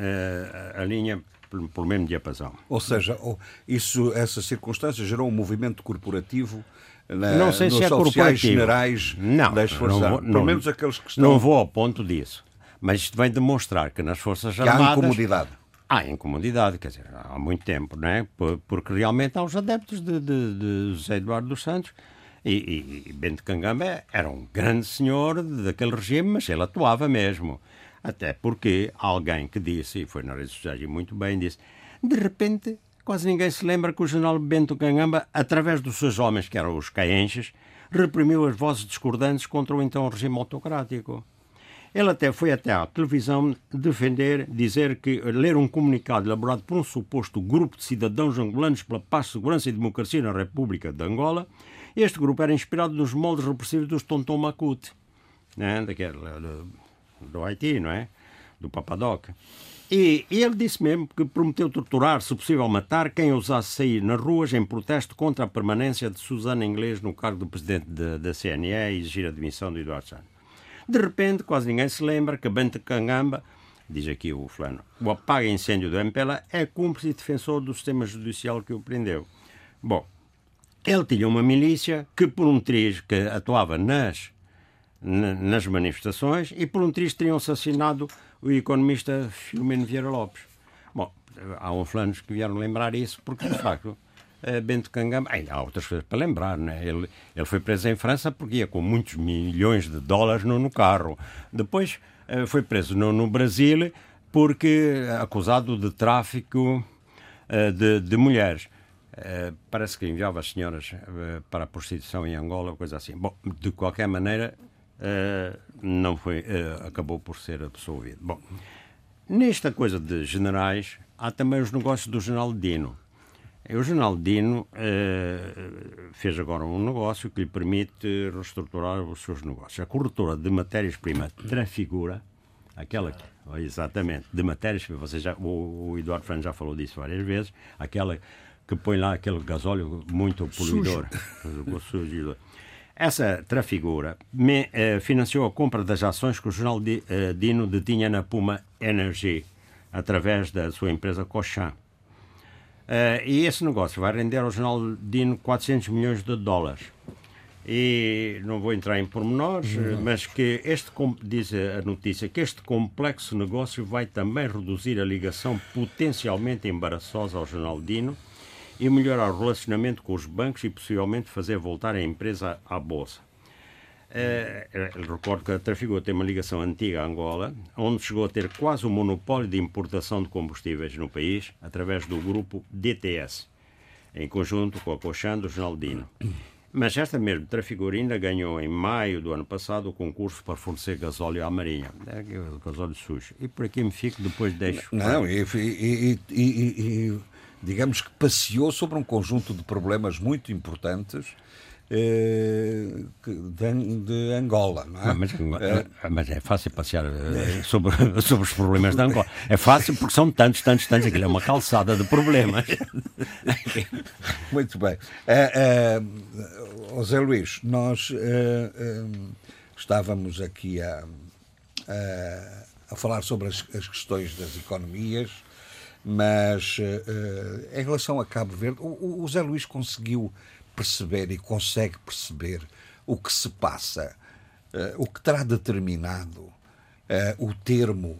alinha pelo mesmo diapasão. Ou seja, isso, essa circunstância gerou um movimento corporativo na, não sei se é corporativo. generais não, das Forças não vou, Armadas. Pelo menos aqueles que estão... Não vou ao ponto disso. Mas isto vem demonstrar que nas Forças que Armadas... há incomodidade. Há incomodidade, quer dizer, há muito tempo, não é? Porque realmente há os adeptos de, de, de José Eduardo dos Santos e, e, Bento Cangamba era um grande senhor daquele regime, mas ele atuava mesmo. Até porque alguém que disse, e foi na redes sociais e muito bem, disse, de repente Quase ninguém se lembra que o general Bento Cangamba, através dos seus homens, que eram os caenches, reprimiu as vozes discordantes contra o então regime autocrático. Ele até foi até à televisão defender, dizer que ler um comunicado elaborado por um suposto grupo de cidadãos angolanos pela paz, segurança e democracia na República de Angola, este grupo era inspirado nos moldes repressivos dos Tonton Makut, né? daquele, do, do Haiti, não é? Do Papadoc. E ele disse mesmo que prometeu torturar, se possível matar, quem ousasse sair nas ruas em protesto contra a permanência de Susana Inglês no cargo do presidente da CNE e exigir a demissão de Eduardo Santos. De repente, quase ninguém se lembra que Bento Cangamba, diz aqui o fulano, o apaga incêndio do MPLA, é cúmplice e defensor do sistema judicial que o prendeu. Bom, ele tinha uma milícia que, por um triz que atuava nas, nas manifestações, e por um triz teriam assassinado o economista Filomeno Vieira Lopes. Bom, há uns fulanos que vieram lembrar isso, porque de facto Bento Cangama, há outras coisas para lembrar, né? ele, ele foi preso em França porque ia com muitos milhões de dólares no, no carro. Depois eh, foi preso no, no Brasil porque acusado de tráfico de, de, mulheres. Parece que enviava as senhoras para a prostituição em Angola, coisa assim. Bom, de qualquer maneira, não foi, acabou por ser absolvido. Bom, nesta coisa de generais, há também os negócios do general Dino. O general Dino fez agora um negócio que lhe permite reestruturar os seus negócios. A corretora de matérias-primas Trafigura, aquela que Exatamente, de matérias, você já, o, o Eduardo Fran já falou disso várias vezes, aquela que põe lá aquele gasóleo muito poluidor. Sujo. Essa trafigura me, eh, financiou a compra das ações que o jornal de, eh, Dino detinha na Puma Energy, através da sua empresa Cochin. Eh, e esse negócio vai render ao jornal Dino 400 milhões de dólares e não vou entrar em pormenores, uhum. mas que este, diz a notícia, que este complexo negócio vai também reduzir a ligação potencialmente embaraçosa ao Jornal Dino e melhorar o relacionamento com os bancos e possivelmente fazer voltar a empresa à Bolsa. Uh, recordo que a Trafigura tem uma ligação antiga a Angola, onde chegou a ter quase o monopólio de importação de combustíveis no país, através do grupo DTS, em conjunto com a Coxan do Jornal Dino. Mas esta mesmo Trafigurina ganhou em maio do ano passado o concurso para fornecer gasóleo à Marinha. É gasóleo sujo. E por aqui me fico, depois deixo. Não, e, e, e, e digamos que passeou sobre um conjunto de problemas muito importantes eh, de, de, Angola. Não é? Mas, eh, mas, é fácil passear eh, sobre, sobre os problemas de Angola. É fácil porque são tantos, tantos, tantos. Aquilo é uma calçada de problemas. Muito bem. Uh, uh, José Luís, nós uh, estávamos aqui a, a falar sobre as, as, questões das economias, mas em relação a Cabo Verde, o, o José Luís conseguiu perceber e consegue perceber o que se passa, uh, o que terá determinado o termo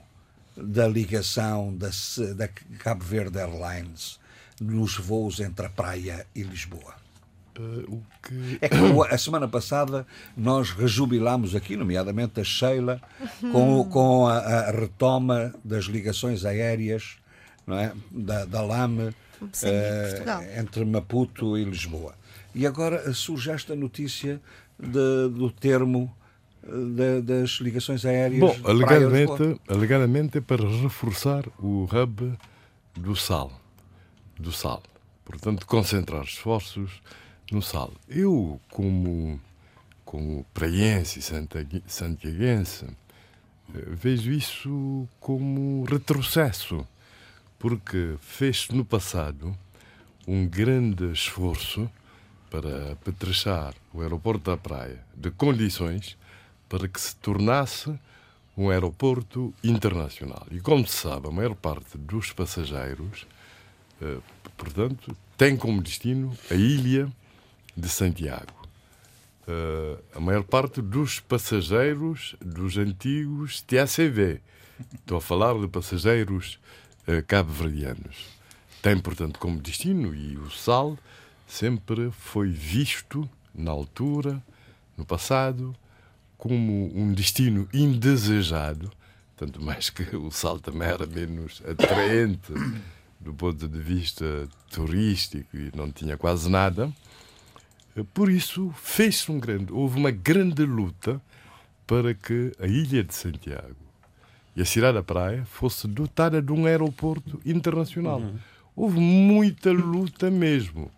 da ligação da, da Cabo Verde Airlines nos voos entre a Praia e Lisboa. Uh, que... É que a semana passada nós rejubilámos aqui, nomeadamente a Sheila, com, com a, a retoma das ligações aéreas não é? da, da LAME uh, entre Maputo e Lisboa. E agora surge esta notícia de, do termo eh, de, das ligações aéreas. Bom, alegadamente, alegadamente é para reforçar o hub do sal. Do sal. Portanto, concentrar esforços no sal. Eu, como, como praiense e santiaguense, eh, vejo isso como retrocesso, porque fez no passado um grande esforço para apetrechar o aeroporto da Praia de condições para que se tornasse um aeroporto internacional. E como se sabe, a maior parte dos passageiros, eh, portanto, tem como destino a ilha de Santiago. Eh, a maior parte dos passageiros dos antigos TACV, estou a falar de passageiros cabo-verdianos, tem, portanto, como destino, e o sal sempre foi visto, na altura, no passado, como um destino indesejado, tanto mais que o Sal também era menos atraente do ponto de vista turístico e não tinha quase nada. Por isso, fez um grande, houve uma grande luta para que a ilha de Santiago e a cidade da Praia fosse dotada de um aeroporto internacional. Uhum. Houve muita luta mesmo.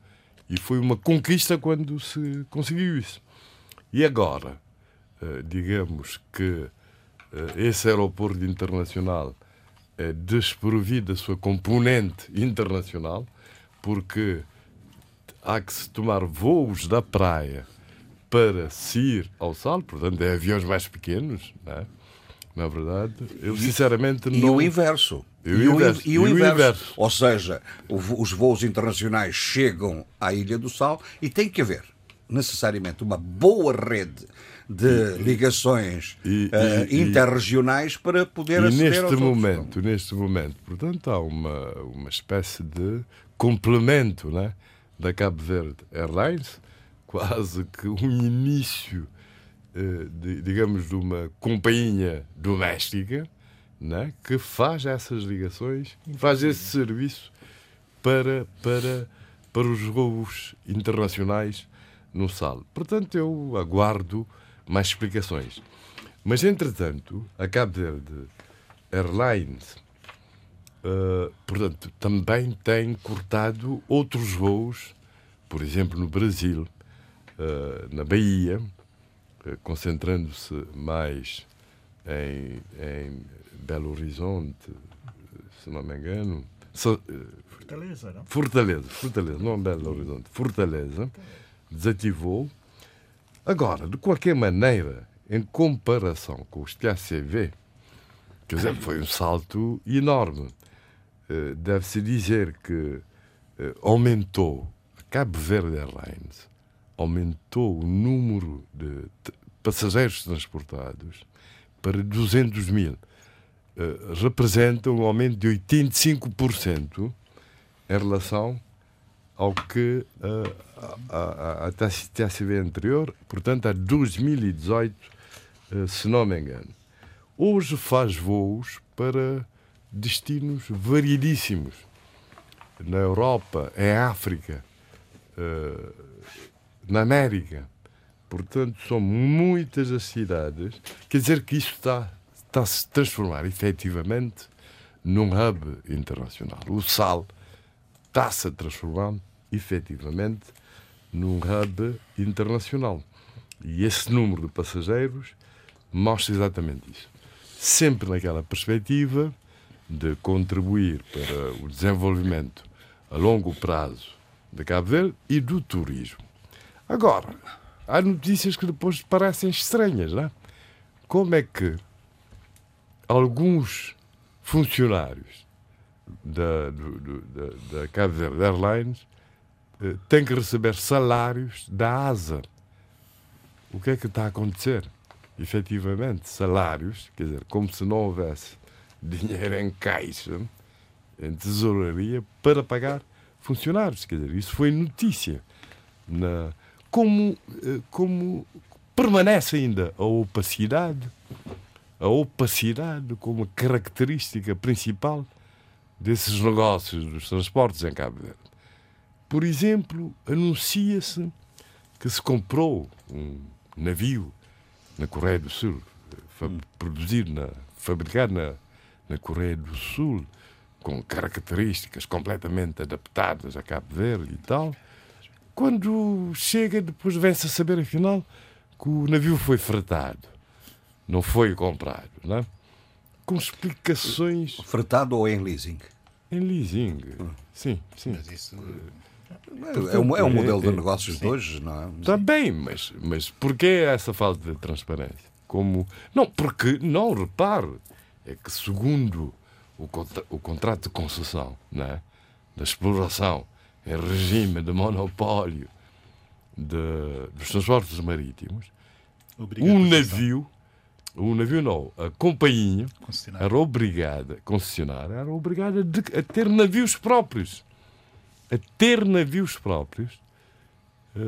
E foi uma conquista quando se conseguiu isso. E agora, eh, digamos que eh, esse aeroporto internacional é desprovido da sua componente internacional, porque há que se tomar voos da praia para se ir ao sal, portanto, é aviões mais pequenos, não é? Na verdade, eu sinceramente não. E o inverso. E o, inverso. E o, inverso. inverso. Ou seja, os voos internacionais chegam à Ilha do Sal e tem que haver necessariamente uma boa rede de ligações e, uh, e, interregionais para poder e aceder neste momento, neste momento, portanto, há uma, uma espécie de complemento né, da Cabo Verde Airlines, quase que um início, de, digamos, de uma companhia doméstica, né, que faz essas ligações, faz esse serviço para, para, para os voos internacionais no SAL. Portanto, eu aguardo mais explicações. Mas, entretanto, a Cabo Verde Airlines, uh, portanto, também tem cortado outros voos, por exemplo, no Brasil, uh, na Bahia, concentrando-se mais em, em Belo Horizonte, se não me engano. So, Fortaleza, não? Fortaleza, Fortaleza, não Belo Horizonte, Fortaleza, desativou. Agora, de qualquer maneira, em comparação com os TACV, quer dizer, foi um salto enorme. Deve-se dizer que aumentou, a Cabo Verde Airlines aumentou o número de passageiros transportados para 200 mil. Representa um aumento de 85% em relação ao que a, a, a, TACV anterior, portanto, a 2018, se não me engano. Hoje faz voos para destinos variedíssimos. Na Europa, em África, na América. Portanto, são muitas as cidades. Quer dizer que isso está, está a se transformar efetivamente num hub internacional. O SAL está-se a transformar efetivamente num hub internacional. E esse número de passageiros mostra exatamente isso. Sempre naquela perspectiva de contribuir para o desenvolvimento a longo prazo de Cabo Verde e do turismo. Agora, há notícias que depois parecem estranhas, não é? Como é que alguns funcionários da, do, do, da, da Cabo Airlines eh, têm que receber salários da ASA? O que é que está a acontecer? Efetivamente, salários, quer dizer, como se não houvesse dinheiro em caixa, em tesouraria, para pagar funcionários. Quer dizer, isso foi notícia. Na, como, como permanece ainda a opacidade, a opacidade como característica principal desses negócios dos transportes em Cabo Verde. Por exemplo, anuncia-se que se comprou um navio na Coreia do Sul, produzido, na, fabricado na, na Coreia do Sul, com características completamente adaptadas a Cabo Verde e tal. Quando chega, depois vem-se a saber, afinal, que o navio foi fretado, não foi comprado, não é? Com explicações. Fretado ou em leasing? Em leasing, sim, sim. Mas isso. É um, é um modelo de negócios de hoje, não é? Está bem, mas, mas porquê essa falta de transparência? Como... Não, porque, não, repare, é que segundo o, contra... o contrato de concessão, não é? da exploração em regime de monopólio de, dos transportes marítimos, um navio, um navio não, a companhia era obrigada, concessionária, era obrigada de, a ter navios próprios. A ter navios próprios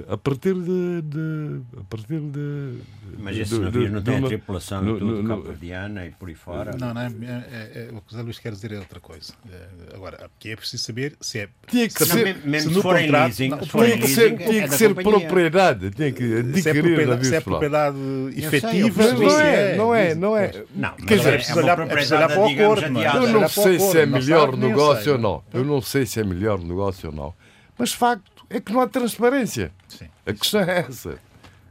a partir de, de, a partir de mas esses de, navios não têm a tripulação no, tudo no, e por aí fora? Não, não, é, é, é, o que o José Luís quer dizer é outra coisa. Agora, aqui é preciso saber se é tinha que se, ser, mesmo se, for contrato, leasing, não, se for tinha que ser, tinha que ser propriedade tinha que adquirir se é propriedade, se é efetiva não é, não é, não é. Não, quer dizer, é preciso olhar, olhar para o acordo eu não sei se é melhor negócio ou não. Eu não sei se é melhor negócio ou não. Mas facto é que não há transparência a questão é essa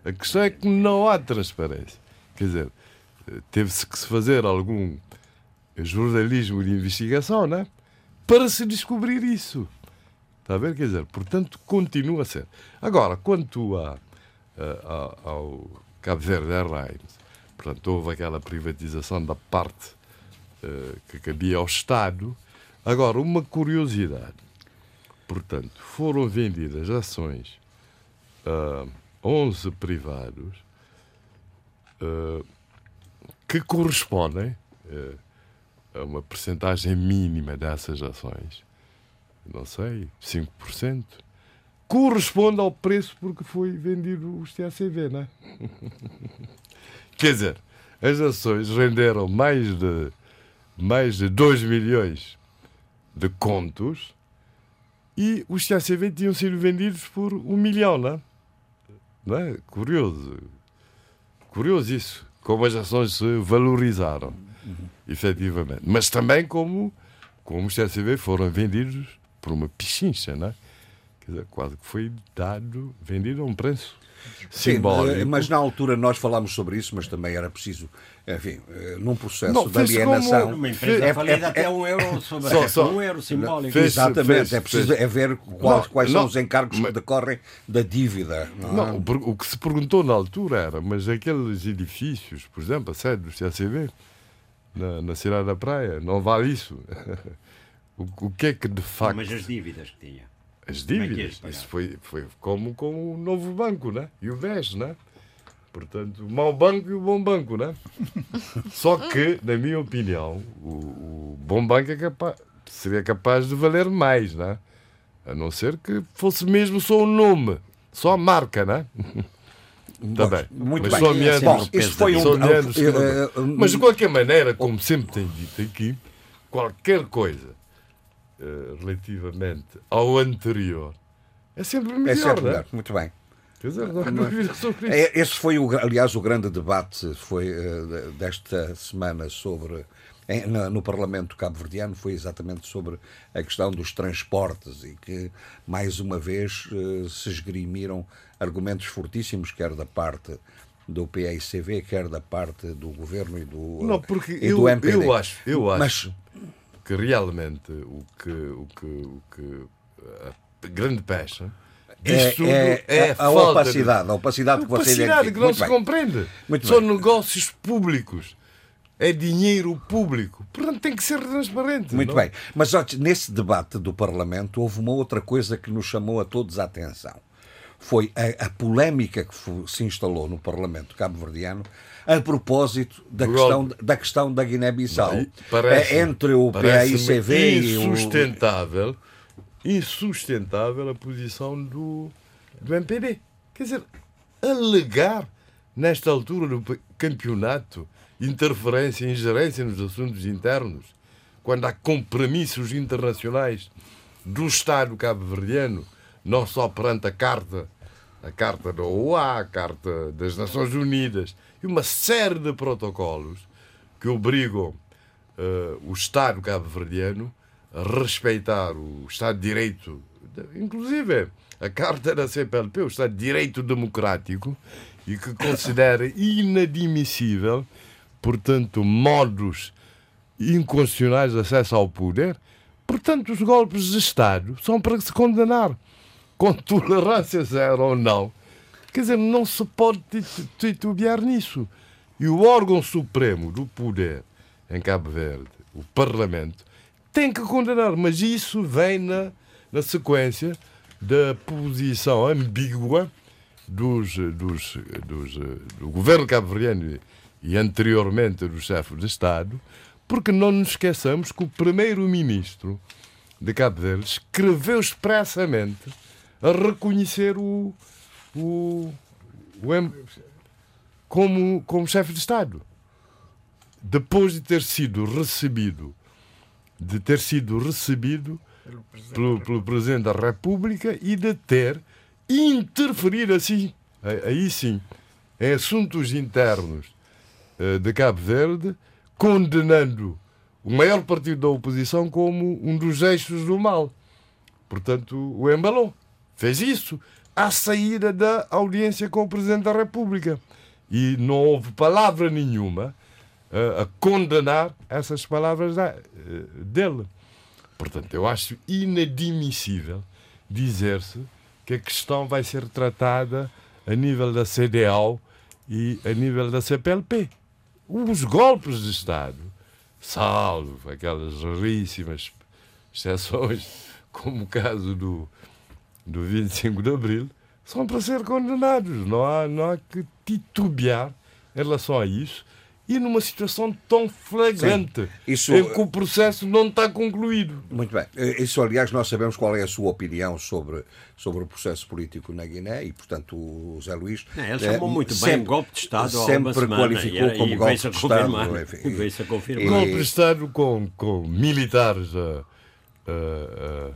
a questão é que não há transparência. Quer dizer, teve-se que se fazer algum jornalismo de investigação, né? Para se descobrir isso. Está a ver? Quer dizer, portanto, continua a ser. Agora, quanto a, a, ao Cabo Verde Airlines, portanto, houve aquela privatização da parte uh, que cabia ao Estado. Agora, uma curiosidade. Portanto, foram vendidas ações. Uh, 11 privados uh, que correspondem uh, a uma percentagem mínima dessas ações, não sei, 5%, corresponde ao preço porque foi vendido os TACV, não é? Quer dizer, as ações renderam mais de, mais de 2 milhões de contos e os CACV tinham sido vendidos por um milhão, não é? Não é? Curioso. Curioso isso. Como as ações se valorizaram, efetivamente. Mas também como, como os CACV foram vendidos por uma pichincha, não é? Quer dizer, quase que foi dado, vendido a um preço simbólico. eh, mas na altura nós falámos sobre isso, mas também era preciso, enfim, eh, num processo Não, de alienação. como- Uma empresa É- falida é- até um euro sobre Só- só- um euro simbólico. Fez- Exatamente, fez- é preciso fez. é ver quais, Não, quais são não, os encargos mas- que decorrem da dívida. Não, é? O que se perguntou na altura era, mas aqueles edifícios, por exemplo, a sede do CACV, na, na cidade da Praia, não vale isso. o, o que é que de facto. Mas as dívidas que tinha. As é que dívidas, é pagar? isso foi, foi como com o novo banco, né? E o BES, né? Portanto, o mau banco e o bom banco, né? Só que, na minha opinião, o, o bom banco é capa- seria capaz de valer mais, né? A não ser que fosse mesmo só o nome, só a marca, né? Tá bem. Muito Mas bem. meandros- Bom, isso foi um. meandros eh, eh, Mas de qualquer maneira, como sempre tenho dito aqui, qualquer coisa relativamente ao anterior é sempre é melhor, sempre né? melhor. Muito bem. Quer dizer, não há dúvida sobre isso. É, Esse foi, o, aliás, o grande debate foi, eh, de- desta semana sobre no Parlamento cabo-verdiano foi exatamente sobre a questão dos transportes e que, mais uma vez, eh, se esgrimiram argumentos fortíssimos, quer da parte do PICV, quer da parte do Governo e do, Não, porque e eu, do MPD. eu acho, eu acho Mas, que realmente o que, o que, o que a grande pecha é, é, é, a, de- opacidade, a opacidade que você opacidade que não Muito se bem. compreende. Muito São bem. negócios públicos. É dinheiro público. Portanto, tem que ser transparente. Muito não? bem. Mas ó, nesse debate do Parlamento houve uma outra coisa que nos chamou a todos a atenção. Foi a, a polémica que fo- se instalou no Parlamento cabo-verdiano a propósito da questão, da questão da Guiné-Bissau. É, Entre o PAICV e o. insustentável, insustentável a posição do, do MPD. Quer dizer, alegar nesta altura do pe- campeonato interferência e ingerência nos assuntos internos, quando há compromissos internacionais do Estado cabo-verdiano, não só perante a Carta, a Carta da OA, a Carta das Nações Unidas e uma série de protocolos que obrigam eh, o Estado cabo-verdiano a respeitar o Estado de Direito, inclusive a Carta da CPLP, o Estado de Direito Democrático, e que considera inadmissível, portanto, modos inconstitucionais de acesso ao poder. Portanto, os golpes de Estado são para se condenar, com tolerância zero ou não. Quer dizer, não se pode titu- titubear nisso. E o órgão supremo do poder em Cabo Verde, o Parlamento, tem que condenar, mas isso vem na, na sequência da posição ambígua dos, dos, dos, do governo cabo-verdiano e anteriormente do chefe de Estado, porque não nos esqueçamos que o primeiro-ministro de Cabo Verde escreveu expressamente a reconhecer o, o, o M- como, como chefe de Estado. Depois de ter sido recebido, de ter sido recebido pelo, pelo Presidente da República e de ter interferido assim, aí sim, em assuntos internos eh, de Cabo Verde, condenando o maior partido da oposição como um dos eixos do mal. Portanto, o embalou. Fez isso à saída da audiência com o Presidente da República. E não houve palavra nenhuma eh, a condenar essas palavras da- eh, dele. Portanto, eu acho inadmissível dizer-se que a questão vai ser tratada a nível da CDAO e a nível da CPLP. Os golpes de Estado, salvo aquelas raríssimas exceções, como o caso do, do 25 de Abril, são para ser condenados. Não há, não há que titubear em relação a isso. E numa situação tão flagrante, Sim. Isso- em que o processo não está concluído. Muito bem. Eh, Isso, aliás, nós sabemos qual é a sua opinião sobre, sobre o processo político na Guiné e, portanto, o Zé Luís. Não, ele eh, chamou muito bem sempre- golpe de Estado Sempre semana, qualificou e como e golpe de Estado. enfim. Veio-se a confirmar. E- golpe de Estado com, com militares a, a-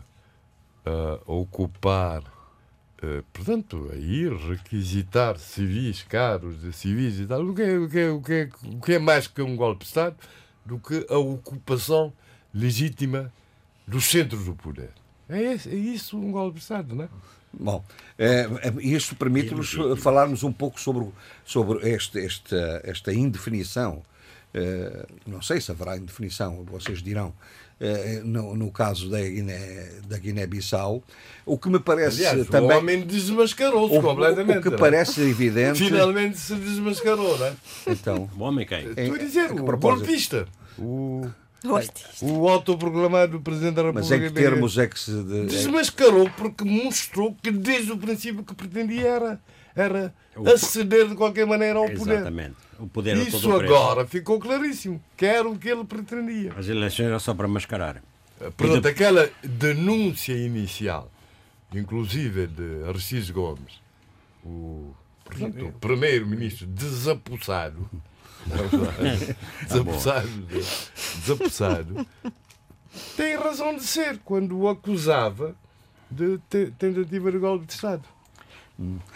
a ocupar, uh, portanto, a ir requisitar civis, caros de civis e tal, o que, é, o, que é, o, que é, o que é mais que um golpe de Estado do que a ocupação legítima dos centros do poder. É, esse, é isso um golpe de Estado, não é? Bom, é, isto permite-nos falarmos um pouco sobre, sobre este, esta, esta indefinição. Uh, não sei se haverá indefinição, vocês dirão, uh, no, no, caso da Guiné-Bissau. Da Guiné o que me parece Aliás, também. O homem desmascarou-se completamente. O que parece evidente. Finalmente se desmascarou, não é? Então. O homem quem? Estou a dizer, o golpista. O. O, o autoproclamado Presidente da República. Mas em que termos é que se. De... Desmascarou porque mostrou que desde o princípio que pretendia era, era aceder de qualquer maneira ao poder. Exatamente. O poder Isso agora ficou claríssimo. Que era o que ele pretendia. As eleições eram só para mascarar. Portanto, de... aquela denúncia inicial, inclusive de Aristides Gomes, o, portanto, o primeiro-ministro desapossado desapossado, desapossado, tem razão de ser quando o acusava de tentativa de golpe de Estado.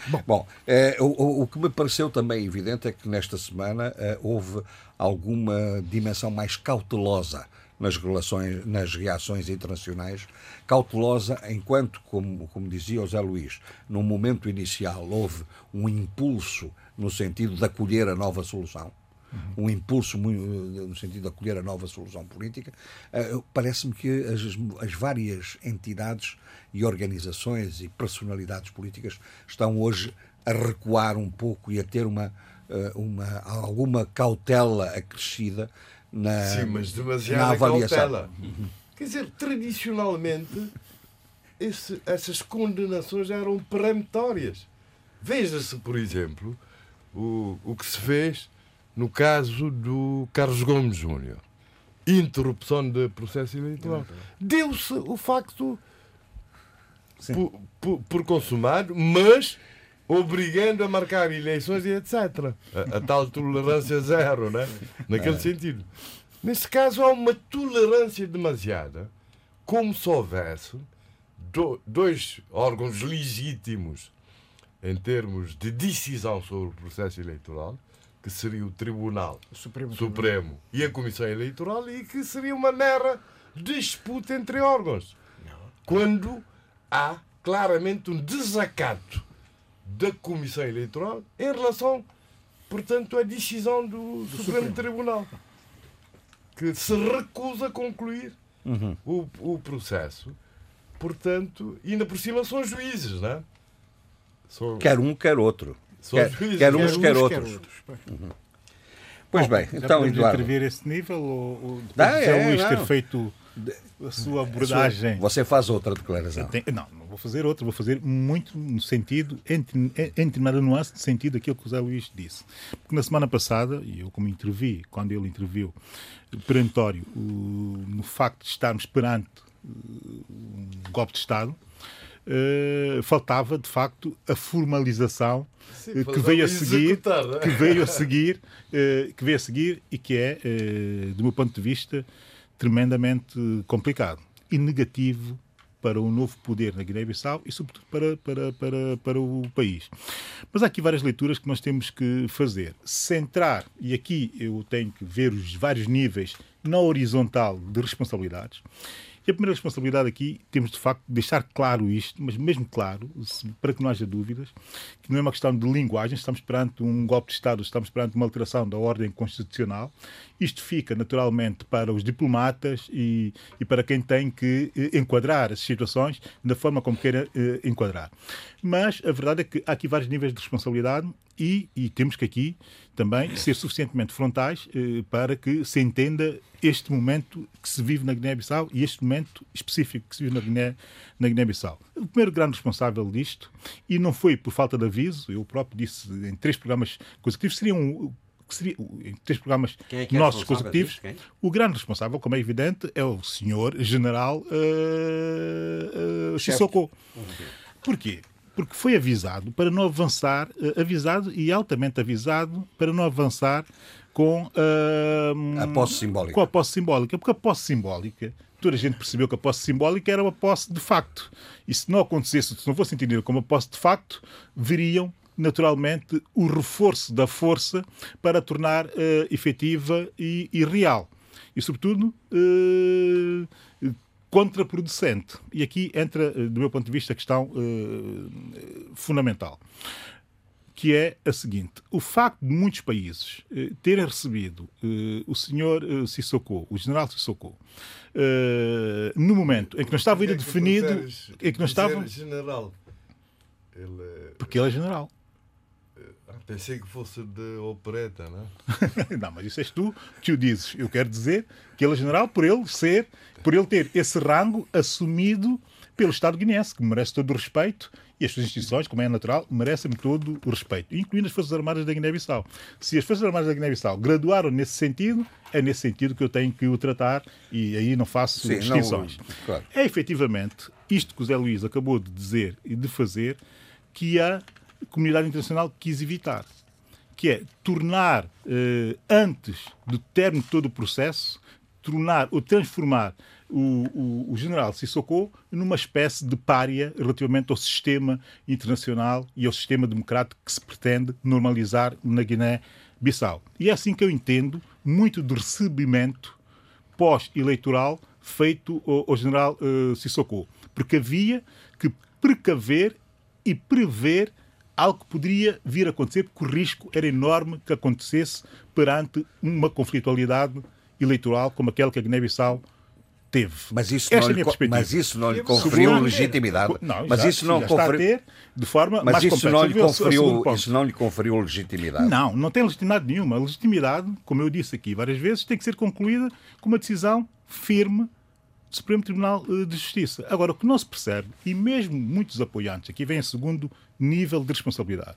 Bom, Bom é, o, o, que me pareceu também evidente é que nesta semana é, houve alguma dimensão mais cautelosa nas relações, nas reações internacionais, cautelosa enquanto, como, como dizia o Zé Luís, no momento inicial houve um impulso no sentido de acolher a nova solução um impulso muito, no sentido de acolher a nova solução política, uh, parece-me que as, as, várias entidades e organizações e personalidades políticas estão hoje a recuar um pouco e a ter uma, uh, uma alguma cautela acrescida na, Sim, mas demasiada na avaliação. Cautela. Quer dizer, tradicionalmente esse, essas condenações eram peremptórias. Veja-se, por exemplo, o, o que se fez no caso do Carlos Gomes Júnior. Interrupção do processo eleitoral. Deu-se o facto por, por, por, consumado, mas obrigando a marcar eleições e etc. A, a tal tolerância zero, né? naquele é. sentido. Nesse caso, há uma tolerância demasiada, como se houvesse do, dois órgãos legítimos em termos de decisão sobre o processo eleitoral, que seria o Tribunal Supremo, Supremo e a Comissão Eleitoral e que seria uma mera disputa entre órgãos. Quando há claramente um desacato da Comissão Eleitoral em relação, portanto, à decisão do, do Supremo, Supremo, Tribunal, que se recusa a concluir uhum. o, o processo. Portanto, ainda por cima são juízes, não é? São... Quer um, quer outro. Quer, quer, uns, quer, outros. outros. Uhum. Pois bem, Já então, Eduardo. intervir esse nível ou, ou Dá, é, Luís ter feito a sua abordagem? Você faz outra declaração. Tenho, não, não vou fazer outra, vou fazer muito no sentido, entre, entre nada nuance, no sentido daquilo que o Zé Luís disse. Porque na semana passada, e eu como intervi, quando ele interviu, perentório, no facto de estarmos perante um golpe de Estado, uh, faltava de facto a formalização Sim, uh, que veio a seguir, é? que veio a seguir, uh, que veio a seguir e que é, do meu ponto de vista, tremendamente complicado e negativo para o novo poder na Guiné-Bissau e, sobretudo, para, para, para, para o país. Mas há aqui várias leituras que nós temos que fazer. Centrar, e aqui eu tenho que ver os vários níveis na horizontal de responsabilidades, e a primeira responsabilidade aqui, temos de facto de deixar claro isto, mas mesmo claro, para que não haja dúvidas, que não é uma questão de linguagem, estamos perante um golpe de Estado, estamos perante uma alteração da ordem constitucional. Isto fica naturalmente para os diplomatas e, e para quem tem que eh, enquadrar as situações da forma como queira eh, enquadrar. Mas a verdade é que há aqui vários níveis de responsabilidade e, e temos que aqui também ser suficientemente frontais eh, para que se entenda este momento que se vive na Guiné-Bissau e este momento específico que se vive na Guiné, na Guiné-Bissau. O primeiro grande responsável disto, e não foi por falta de aviso, eu próprio disse em três programas consecutivos, seriam que seria, em três programas é é nossos consecutivos, o grande responsável, como é evidente, é o senhor general uh, uh, Sissoko. Porquê? Porque foi avisado para não avançar, uh, avisado e altamente avisado para não avançar com uh, a posse simbólica. Com a posse simbólica, porque a posse simbólica toda a gente percebeu que a posse simbólica era uma posse de facto. E se não acontecesse, se não fosse entendida como uma posse de facto, veriam naturalmente o reforço da força para tornar uh, efetiva e, e, real. E, sobretudo, uh, contraproducente. E aqui entra, uh, do meu ponto de vista, a questão fundamental que é a seguinte: o facto de muitos países eh, terem recebido eh, o senhor eh, Sissoko, o general Sissoko, eh, no momento em que não estava ainda definido, em que não estava general, ele... porque ele é general. Pensei que fosse de opereta, não é? não, mas isso és tu que o dizes. Eu quero dizer que ele é general por ele ser, por ele ter esse rango assumido pelo Estado guinense, que merece todo o respeito e as suas instituições, como é natural, merecem todo o respeito, incluindo as Forças Armadas da Guiné-Bissau. Se as Forças Armadas da Guiné-Bissau graduaram nesse sentido, é nesse sentido que eu tenho que o tratar e aí não faço Sim, distinções. Não, claro. É efetivamente isto que o Zé Luís acabou de dizer e de fazer que a comunidade internacional quis evitar, que é tornar, eh, antes do término de todo o processo, tornar ou transformar o, o, o general Sissoko numa espécie de pária relativamente ao sistema internacional e ao sistema democrático que se pretende normalizar na Guiné-Bissau. E é assim que eu entendo muito do recebimento pós-eleitoral feito ao, ao general uh, Sissoko. Porque havia que precaver e prever algo que poderia vir a acontecer, porque o risco era enorme que acontecesse perante uma conflitualidade eleitoral como aquela que a Guiné-Bissau teve. Mas isso, Esta não, é lhe, mas isso não lhe conferiu legitimidade. Não, mas já, isso não conferiu. de forma mas mais isso não, lhe conferiu, isso não lhe conferiu legitimidade. Não, não tem legitimidade nenhuma. A legitimidade, como eu disse aqui várias vezes, tem que ser concluída com uma decisão firme do Supremo Tribunal eh, de Justiça. Agora, o que não se percebe, e mesmo muitos apoiantes, aqui vem o segundo nível de responsabilidade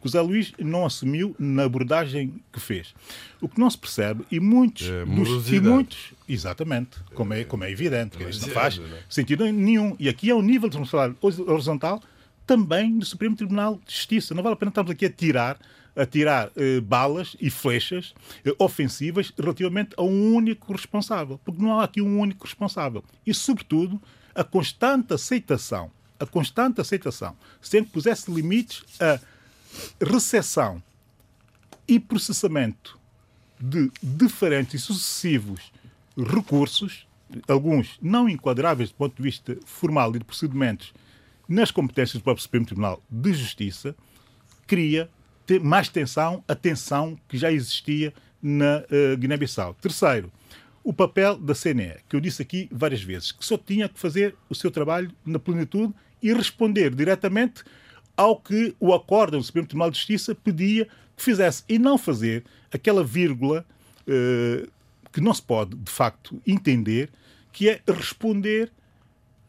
que o Zé Luís não assumiu na abordagem que fez. O que não se percebe, e muitos, é, dos, e muitos exatamente, como é, como é evidente, que isto não faz né? sentido nenhum. E aqui é um nível de responsabilidade horizontal também do Supremo Tribunal de Justiça. Não vale a pena estarmos aqui a tirar a tirar eh, balas e flechas eh, ofensivas relativamente a um único responsável, porque não há aqui um único responsável. E, sobretudo, a constante aceitação, a constante aceitação, sem que pusesse limites a recepção e processamento de diferentes e sucessivos recursos, alguns não enquadráveis do ponto de vista formal e de procedimentos nas competências do próprio Supremo Tribunal de Justiça, cria mais tensão, a tensão que já existia na uh, Guiné-Bissau. Terceiro, o papel da CNE, que eu disse aqui várias vezes, que só tinha que fazer o seu trabalho na plenitude e responder diretamente ao que o acórdão do Supremo Tribunal de Justiça pedia que fizesse e não fazer aquela vírgula uh, que não se pode, de facto, entender, que é responder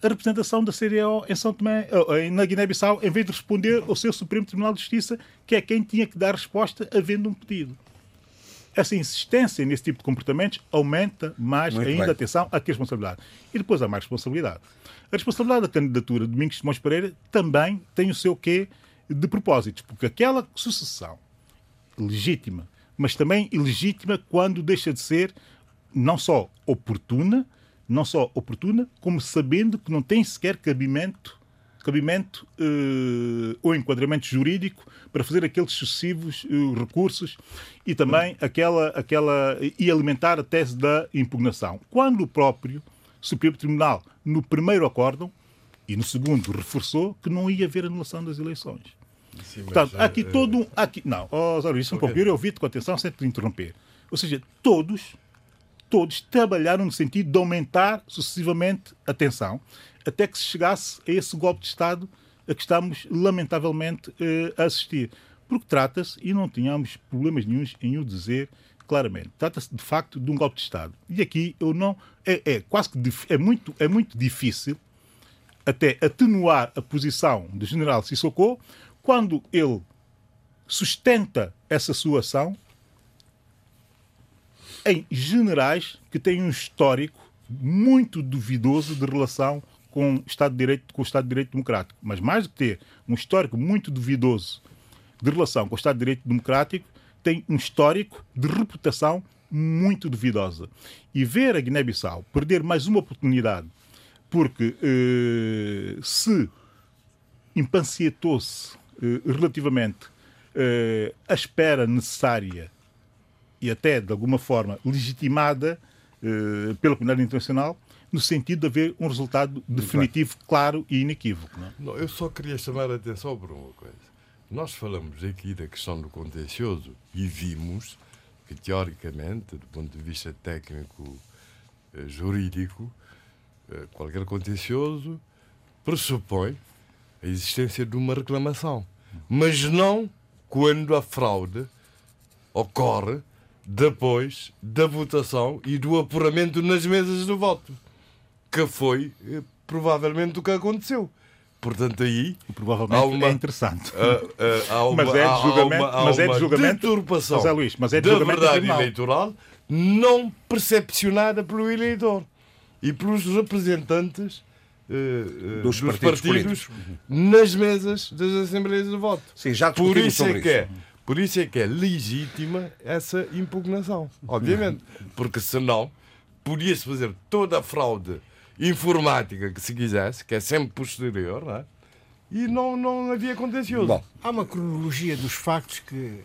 a representação da CDO em São Tomé, uh, na Guiné-Bissau, em vez de responder ao seu Supremo Tribunal de Justiça, que é quem tinha que dar resposta havendo um pedido. Essa insistência nesse tipo de comportamentos aumenta mais Muito ainda bem. a atenção que responsabilidade. E depois há mais responsabilidade. A responsabilidade da candidatura de Domingos Simões Pereira também tem o seu quê de propósitos, porque aquela sucessão legítima, mas também ilegítima quando deixa de ser não só oportuna, não só oportuna, como sabendo que não tem sequer cabimento, cabimento eh, ou enquadramento jurídico para fazer aqueles sucessivos eh, recursos e também aquela, aquela e alimentar a tese da impugnação. Quando o próprio Supremo Tribunal, no primeiro acórdão, e no segundo reforçou que não ia haver anulação das eleições. Sim, Portanto, já, aqui é... todo um. Aqui, não, oh, Zé isso um pouco. Eu ouvi-te com atenção sem te interromper. Ou seja, todos, todos trabalharam no sentido de aumentar sucessivamente a tensão, até que se chegasse a esse golpe de Estado a que estamos, lamentavelmente, eh, a assistir. Porque trata-se, e não tínhamos problemas nenhums em o dizer, claramente. Trata-se de facto de um golpe de Estado. E aqui eu não. É, é quase que é muito, é muito difícil até atenuar a posição do general Sissoko quando ele sustenta essa sua ação em generais que têm um histórico muito duvidoso de relação com o Estado de Direito, com o Estado de Direito Democrático. Mas mais do que ter um histórico muito duvidoso de relação com o Estado de Direito Democrático, tem um histórico de reputação muito duvidosa. E ver a Guiné-Bissau perder mais uma oportunidade, porque eh, se impancietou-se eh, relativamente eh, à espera necessária e até, de alguma forma, legitimada eh, pela comunidade internacional, no sentido de haver um resultado definitivo, claro e inequívoco. Não é? Não, eu só queria chamar a atenção para uma coisa. Nós falamos aqui da questão do contencioso e vimos que, teoricamente, do ponto de vista técnico eh, jurídico, eh, qualquer contencioso pressupõe a existência de uma reclamação, mas não quando a fraude ocorre depois da votação e do apuramento nas mesas de voto, que foi eh, provavelmente o que aconteceu. Portanto, aí Provavelmente há uma, é interessante. ah, ah, há uma, Mas é de há- há julgamento- uma- há mas é de julgamento- deturpação José Luís, mas é de da julgamento verdade eleitoral não percepcionada pelo eleitor e pelos representantes eh, Dos dos, partidos partidos, nas mesas das assembleias de voto. Sim, já Por isso, é que é, por isso é que é legítima essa impugnação, obviamente. Porque senão podia-se fazer toda a fraude informática que se quisesse, que é sempre posterior, não é? e não, não havia contencioso. Bom, Há uma cronologia dos factos que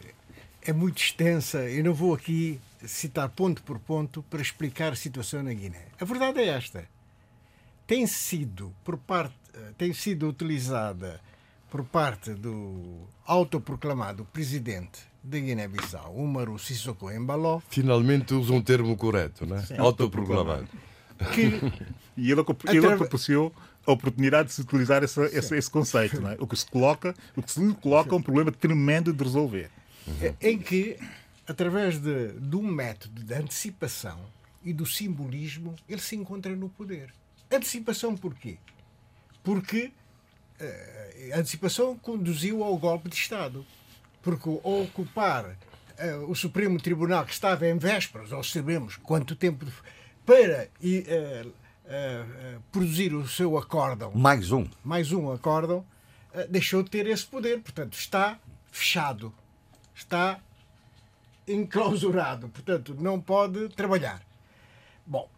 é muito extensa. Eu não vou aqui citar ponto por ponto para explicar a situação na Guiné. A verdade é esta. Tem sido por parte, eh, tem sido utilizada por parte do autoproclamado presidente da Guiné-Bissau, Umaru Sissoko Embaló, Finalmente usa um termo correto, não é? Autoproclamado. que E ele, ele propiciou a oportunidade de se utilizar essa, esse, esse conceito. É? O que se coloca, o que se lhe coloca é um problema tremendo de resolver. em que, através de, de um método de antecipação e do simbolismo, ele se encontra no poder. Antecipação porquê? Porque eh, a antecipação conduziu ao golpe de Estado. Porque ao ocupar eh, o Supremo Tribunal, que estava em vésperas, ou sabemos quanto tempo, para e, eh, eh, produzir o seu acórdão mais um. mais um acórdão, eh, deixou de ter esse poder. Portanto, está fechado, está enclausurado, portanto, não pode trabalhar. Bom,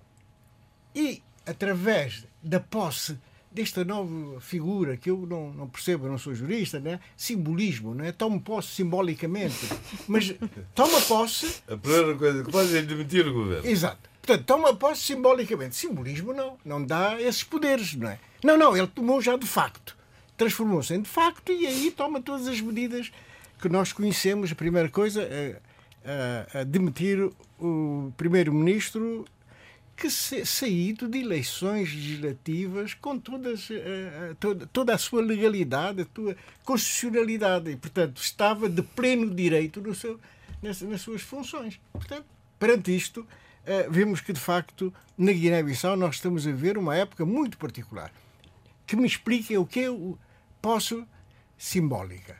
e através da posse desta nova figura que eu não, não percebo, não sou jurista, né? simbolismo, né? toma posse simbolicamente, mas toma posse A primeira coisa que faz é demitir o governo. Exato. Portanto, toma posse simbolicamente. Simbolismo não. Não dá esses poderes, não é? Não, não. Ele tomou já de facto. Transformou-se em de facto e aí toma todas as medidas que nós conhecemos. A primeira coisa é é, é demitir o primeiro-ministro que saído de eleições legislativas com todas, toda, toda a sua legalidade, a sua constitucionalidade. E, portanto, estava de pleno direito no seu, nas, nas suas funções. Portanto, perante isto, vemos que, de facto, na Guiné-Bissau nós estamos a ver uma época muito particular. Que me expliquem o que é o posse simbólica.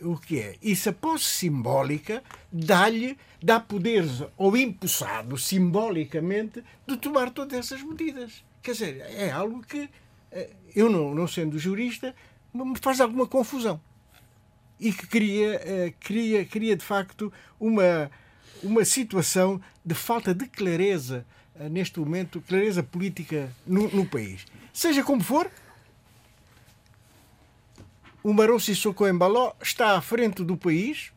O que é? Se a posse simbólica dá-lhe, dá poderes ao empossado simbolicamente de tomar todas essas medidas. Quer dizer, é algo que eh, eu, não, não sendo jurista, me faz alguma confusão e que cria, eh, cria, cria de facto uma, uma situação de falta de clareza eh, neste momento, clareza política no, no país. Seja como for, o Marão Sissoko Embaló está à frente do país,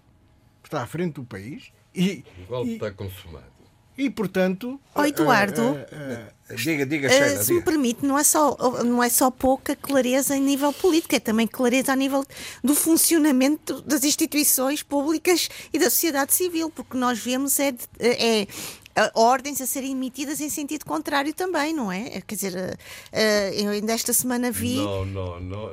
está à frente do país e, O golpe e, está consumado. E portanto... Ó, Eduardo. eh, eh, eh, Diga, diga, Uh, Sheila, se me diga. permite, não é, só, não é só pouca clareza em nível político, é também clareza a nível do funcionamento das instituições públicas e da sociedade civil, porque nós vemos é, de- é, é, ordens a serem emitidas em sentido contrário também, não é? Quer dizer, uh, uh, eu ainda esta semana vi. Não, não, não.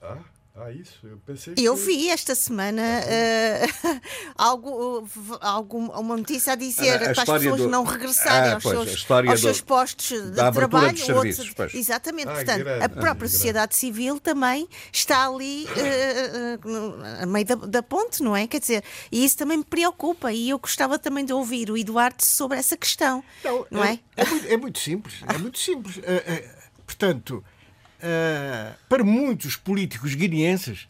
Ah, ah, isso? Eu pensei Eu que- vi esta semana eh, algo, uh, algum, uma notícia a dizer A- a para as pessoas do- não regressarem Ah, aos, pois, seus, aos do- seus postos de trabalho. serviços, outros- exatamente, Ah, portanto, grande, a própria grande. sociedade civil também está ali eh, no- a meio da, da ponte, não é? Quer dizer, e isso também me preocupa e eu gostava também de ouvir o Eduardo sobre essa questão, Não, não é? É muito, é muito simples. É muito simples. Eh, portanto, eh, para muitos políticos guineenses,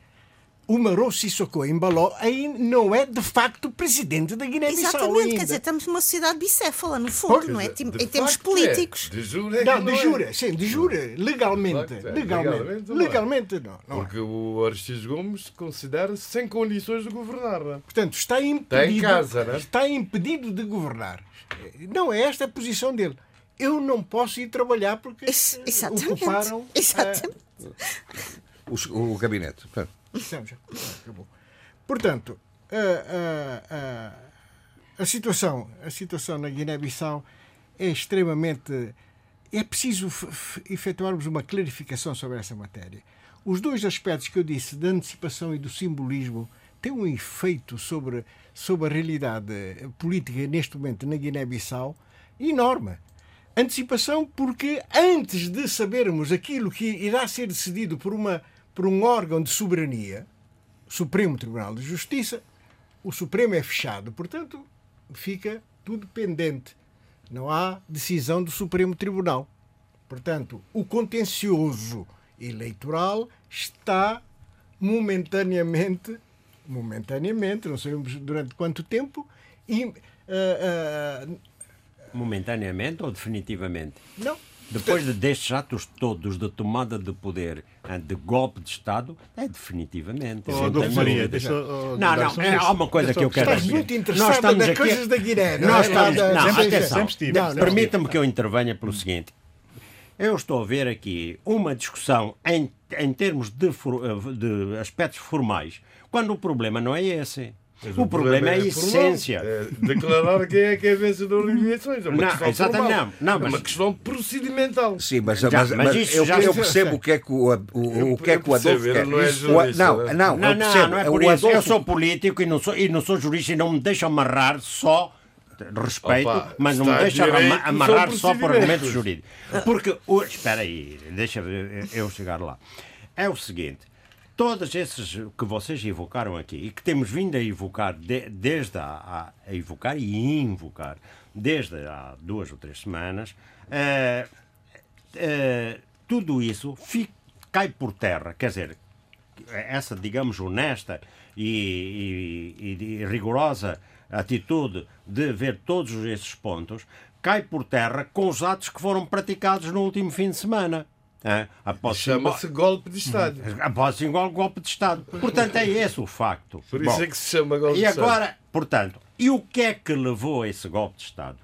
o Maro Sissoko ainda não é de facto presidente da Guiné-Bissau Exatamente, ainda. quer dizer, estamos numa sociedade bicéfala, no fundo, Pois, não é? De em termos é. políticos. De é que Não, de é. jura, sim, de jura, legalmente. Facto é, Legalmente, legalmente não é. legalmente não. não é. Porque o Aristides Gomes considera-se sem condições de governar. não é? Portanto, está impedido, Está em casa, né? está impedido de governar. Não é esta a posição dele. Eu não posso ir trabalhar porque Ex- eh, Exatamente. ocuparam. Exatamente. O, o gabinete. Já, acabou. Portanto, a, a- situação, a situação na Guiné-Bissau é extremamente. É preciso efetuarmos uma clarificação sobre essa matéria. Os dois aspectos que eu disse, da antecipação e do simbolismo, têm um efeito sobre, sobre a realidade política neste momento na Guiné-Bissau enorme. Antecipação porque antes de sabermos aquilo que irá ser decidido por, uma, por um órgão de soberania, Supremo Tribunal de Justiça, o Supremo é fechado, portanto, fica tudo pendente. Não há decisão do Supremo Tribunal. Portanto, o contencioso eleitoral está momentaneamente, momentaneamente, não sabemos durante quanto tempo, e, ah, ah, Momentaneamente ou definitivamente? não, Depois de destes atos todos de tomada de poder, ah, de golpe de Estado, é definitivamente. Oh, tenho Maria, deixa, oh, Não, não, é, há uma coisa que eu quero estás dizer. muito Nós interessado estamos nas coisas da Guiné. não Nós é? estamos, não, sempre- atenção. Permita-me que eu intervenha pelo seguinte. Eu estou a ver aqui uma discussão em, em termos de, for- de aspectos formais, quando o problema não é esse. Mas O, problema, é a formal. essência. É declarar quem é que é vencedor das eleições. É uma Não, questão exatamente, formal. não, não, é mas- uma questão procedimental. Sim, mas, Já, mas, mas isso eu, já- eu percebo o que é que o, o, o, que é que o Adolfo quer. não é O- jurista, não, né? não, Não, eu não, percebo. não é por isso. Eu sou político e não sou, e não sou jurista e não me deixo amarrar só. Respeito, Opa, mas não me deixa direito, ama- amarrar só por argumentos jurídicos. Porque, o, espera aí, deixa eu chegar lá. É o seguinte: todos esses que vocês evocaram aqui e que temos vindo a evocar, de- desde a, a- evocar e invocar, desde há duas ou três semanas, eh, eh, tudo isso fi- cai por terra. Quer dizer, essa, digamos, honesta e, e- e rigorosa atitude de ver todos esses pontos cai por terra com os atos que foram praticados no último fim de semana. Hã? Após Chama-se golpe de Estado. após igual golpe de Estado. Portanto, é esse o facto. Por isso Bom, é que se chama golpe e de Estado. agora, portanto, e o que é que levou a esse golpe de Estado?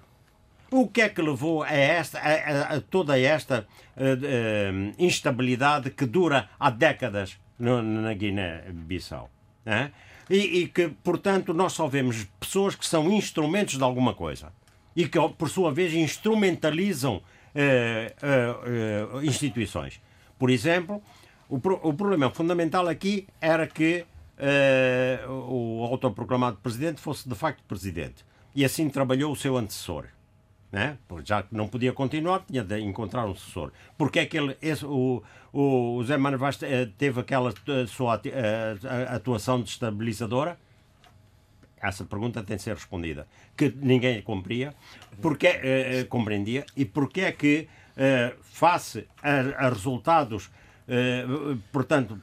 O que é que levou a, esta, a, a- toda esta eh, eh, instabilidade que dura há décadas no- na Guiné-Bissau? hã? E, e que, portanto, nós só vemos pessoas que são instrumentos de alguma coisa e que, por sua vez, instrumentalizam eh, instituições. Por exemplo, o, pro- o problema fundamental aqui era que o autoproclamado presidente fosse de facto presidente. E assim trabalhou o seu antecessor. Né? Já que não podia continuar, tinha de encontrar um sucessor. Porque é que ele, esse, o, o José Manuel Vaz teve aquela sua atuação destabilizadora? Essa pergunta tem de ser respondida. Que ninguém cumpria, porque, eh, eh, compreendia, e porque é que, eh, face a, a resultados, eh, portanto,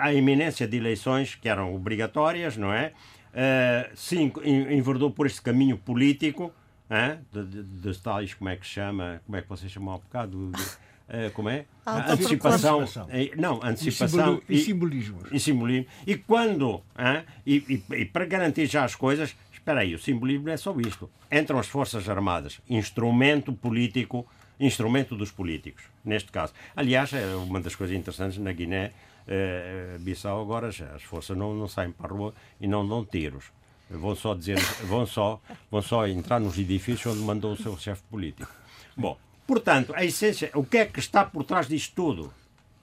à iminência de eleições que eram obrigatórias, não é? Eh, en- enverdou por este caminho político, hã? de, de, de tais, como é que se chama, como é que vocês chamam há bocado? De- eh, como é? Autoproclamação. Antecipação. eh, Não, E, antecipação. e simbolismos. E simbolismo. E quando, hã? E, e- e para garantir já as coisas, espera aí, o simbolismo não é só isto. Entram as Forças Armadas, instrumento político, instrumento dos políticos, neste caso. Aliás, é uma das coisas interessantes na Guiné, eh, Bissau, agora já as forças não, não saem para a rua e não dão tiros. Vão só dizer, vão só, vão só entrar nos edifícios onde mandou o seu chefe político. Bom, portanto, a essência, o que é que está por trás disto tudo?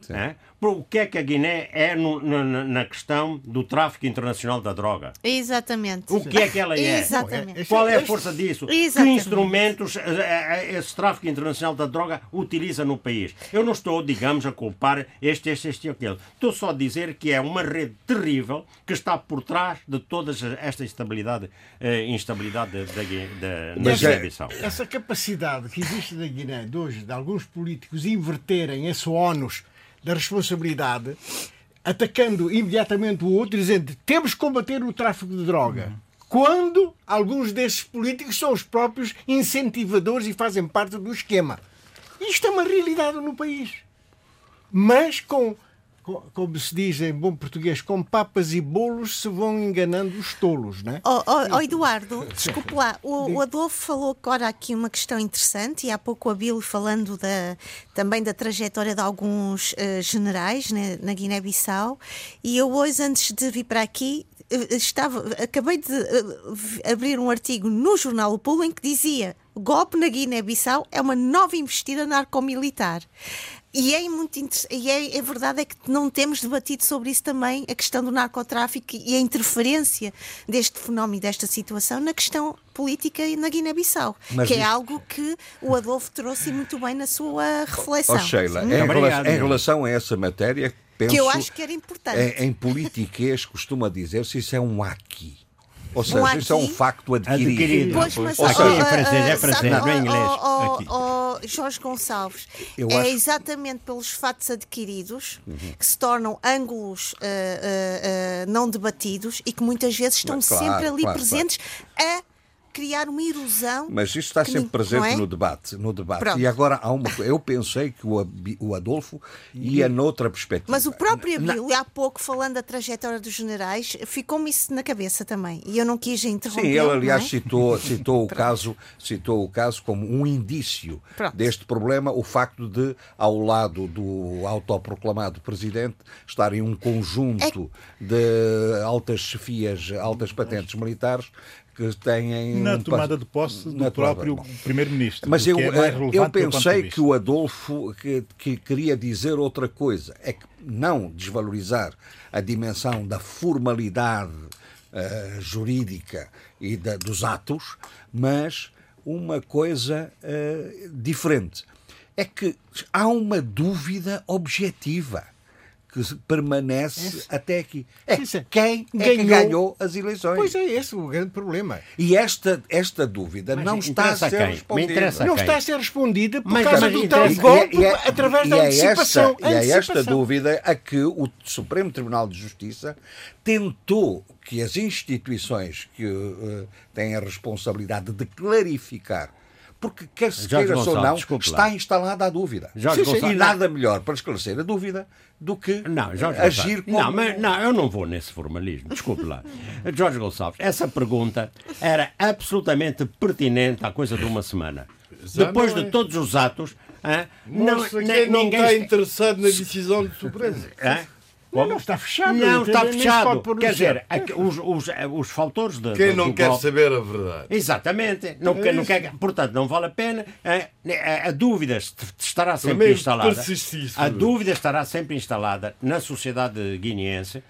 É? O que é que a Guiné é no- na, na- questão do tráfico internacional da droga? Exatamente. O que é que ela é? Exatamente. Qual é a força disso? Que Exatamente. instrumentos eh, eh, esse tráfico internacional da droga utiliza no país? Eu não estou, digamos, a culpar este, este, este e aquele. Estou só a dizer que é uma rede terrível que está por trás de toda esta instabilidade, eh, instabilidade da, da, na Mas é-. Essa capacidade que existe na Guiné de hoje, de alguns políticos inverterem esse ónus da responsabilidade, atacando imediatamente o outro, dizendo temos que combater o tráfico de droga. Quando alguns desses políticos são os próprios incentivadores e fazem parte do esquema. Isto é uma realidade no país. Mas com- como se diz em bom português, com papas e bolos se vão enganando os tolos, não é? Oh, oh, oh, Eduardo, desculpe lá, o, o Adolfo falou agora aqui uma questão interessante e há pouco a Bill falando da, também da trajetória de alguns eh, generais né, na Guiné-Bissau e eu hoje, antes de vir para aqui, eh, estava, acabei de eh, abrir um artigo no jornal O Pulo em que dizia golpe na Guiné-Bissau é uma nova investida narcomilitar. E é muito e é, é verdade é que não temos debatido sobre isso também, a questão do narcotráfico e a interferência deste fenómeno e desta situação na questão política e na Guiné-Bissau, que é isto- algo que o Adolfo trouxe muito bem na sua reflexão. Ó Sheila, em, Obrigado, relação, em relação a essa matéria, penso que eu acho que era importante. em, em politiquês costuma dizer-se isso é um aqui. Ou seja, Um isso é um aqui? facto adquirido. Adquirido. Pois, mas Ou seja, ó, em francês, é francês, sabe, não é inglês. Aqui. ó, Jorge Gonçalves, Eu é acho- exatamente pelos fatos adquiridos Uhum. que se tornam ângulos ah, ah, ah, não debatidos e que muitas vezes estão Claro, sempre ali claro, presentes a criar uma erosão. Mas isto está sempre presente é? no debate, no debate. Pronto. E agora há uma. Eu pensei que o, Adolfo ia noutra perspectiva. Mas o próprio Na- Abílio, há pouco, falando da trajetória dos generais, ficou-me isso na cabeça também. E eu não quis interromper. Sim, ele aliás é? citou, citou, o caso, citou o caso como um indício Pronto. deste problema, o facto de, ao lado do autoproclamado presidente, estarem um conjunto É de altas chefias, altas patentes militares que têm. Na um tomada de posse do próprio primeiro-ministro. Mas eu, é eh, eu de pensei que o Adolfo que, que queria dizer outra coisa, é que não desvalorizar a dimensão da formalidade eh, jurídica e da- dos atos, mas uma coisa eh, diferente. É que há uma dúvida objetiva que permanece até aqui. É Sim, sim. quem é que Ganhou. ganhou as eleições? Pois é esse o grande problema. E esta, esta dúvida Mas não está a a ser quem? Respondida. interessa Não está a ser respondida por Mas causa também do tal interessa- golpe E é- através e da é antecipação. Esta, e é esta Antecipação. dúvida a que o Supremo Tribunal de Justiça tentou que as instituições que eh, têm a responsabilidade de clarificar, porque quer se Jorge queira ou Gonçalves, não, está lá. instalada a dúvida. Jorge Sim, sim. Gonçalves- E nada melhor para esclarecer a dúvida do que Não, Jorge agir como... Não, mas, não, eu não vou nesse formalismo. Desculpe lá. Jorge Gonçalves, essa pergunta era absolutamente pertinente à coisa de uma semana. Já Depois não de é. todos os atos, hã, não, não ninguém está está- interessado na decisão do Supremo. Não, não está fechado. Não, está fechado. Quer dizer, aqui- os, os, os faltores de. Quem do- não do quer golpe- saber a verdade. Exatamente. Não, É quer- não quer, portanto, não vale a pena. eh, A, a dúvida est- estará sempre Também instalada. persistir A dúvida estará sempre instalada na sociedade guineense.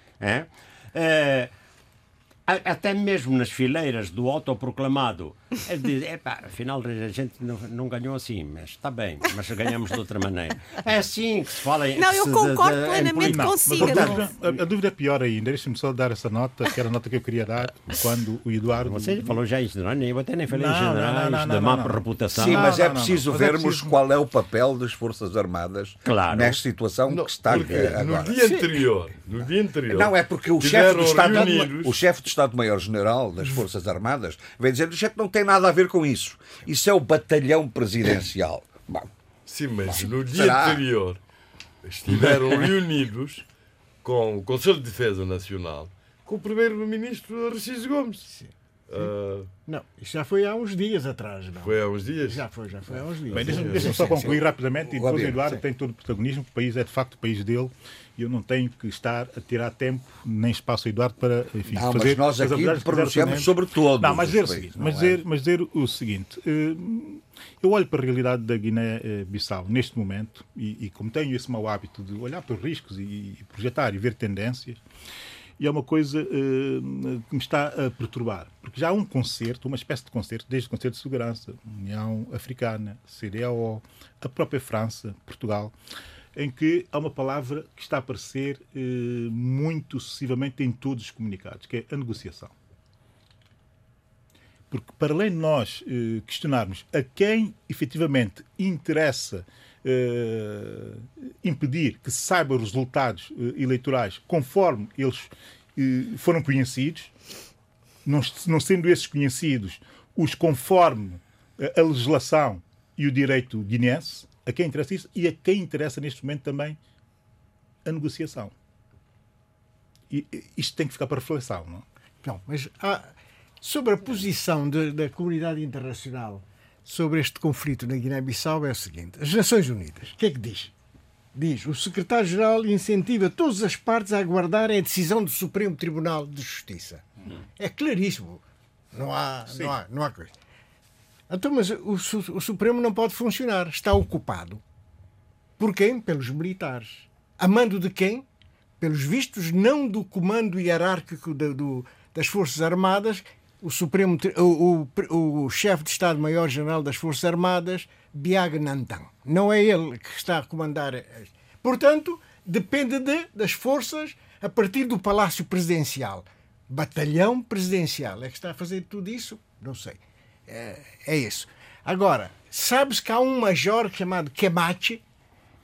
a- até mesmo nas fileiras do autoproclamado, ele diz, epá, afinal a gente não, não ganhou assim, mas está bem, mas ganhamos de outra maneira. É assim que se fala em Não, eu concordo de- plenamente. Não, consigo, mas a a, a dúvida é pior ainda. Deixa-me só dar essa nota, que era a nota que eu queria dar quando o Eduardo. Você falou já em general, eu até nem falei Não, em generais, não, não, da má não. reputação. Sim, mas não, é não, não. preciso é vermos preciso- qual é o papel das Forças Armadas Claro. nesta situação Não, que está porque agora. no dia anterior, no dia anterior, Não, é porque o chefe do o chefe Estado-Maior-General das Forças Armadas vem dizer que a gente não tem nada a ver com isso. Isso é o batalhão presidencial. Bom, Sim, mas no dia Será? anterior estiveram reunidos com o Conselho de Defesa Nacional com o Primeiro-Ministro Arciso Gomes. Ah, Não, isso já foi há uns dias atrás. Não. foi há uns dias. Já foi, já foi há uns dias. Bem, deixa-me deixa só concluir rapidamente e depois o Eduardo sim. tem todo o protagonismo, o país é de facto o país dele e eu não tenho que estar a tirar tempo nem espaço ao Eduardo para enfim, Não, mas fazer nós as aqui pronunciamos sobre todos Não, mas dizer países, seguinte, mas é? dizer, mas dizer o seguinte eh, eu olho para a realidade da Guiné-Bissau neste momento e, e como tenho esse mau hábito de olhar para os riscos e, e projetar e ver tendências e é uma coisa eh, que me está a perturbar. Porque já há um concerto, uma espécie de concerto, desde o Concerto de Segurança, União Africana, CDAO, a própria França, Portugal, em que há uma palavra que está a aparecer eh, muito sucessivamente em todos os comunicados, que é a negociação. Porque, para além de nós eh, questionarmos a quem efetivamente interessa eh, impedir que se saiba os resultados eleitorais conforme eles foram conhecidos, não, não sendo esses conhecidos os conforme a legislação e o direito guinense, a quem interessa isso e a quem interessa neste momento também a negociação. E isto tem que ficar para reflexão, não? Não, mas há- sobre a posição de- da comunidade internacional sobre este conflito na Guiné-Bissau é o seguinte: as Nações Unidas, o que é que diz? Diz: o secretário-geral incentiva todas as partes a aguardarem a decisão do Supremo Tribunal de Justiça. É claríssimo. Não há, não há, não há coisa. Então, mas o, o Supremo não pode funcionar. Está ocupado. Por quem? Pelos militares. A mando de quem? Pelos vistos, não do comando hierárquico do- das Forças Armadas, o Supremo, o, o- o chefe de Estado-Maior-General das Forças Armadas, Biag Nantan. Não é ele que está a comandar. Portanto, depende de- das forças a partir do Palácio Presidencial. Batalhão Presidencial é que está a fazer tudo isso? Não sei. É, é isso. Agora, sabe-se que há um major chamado Kemachi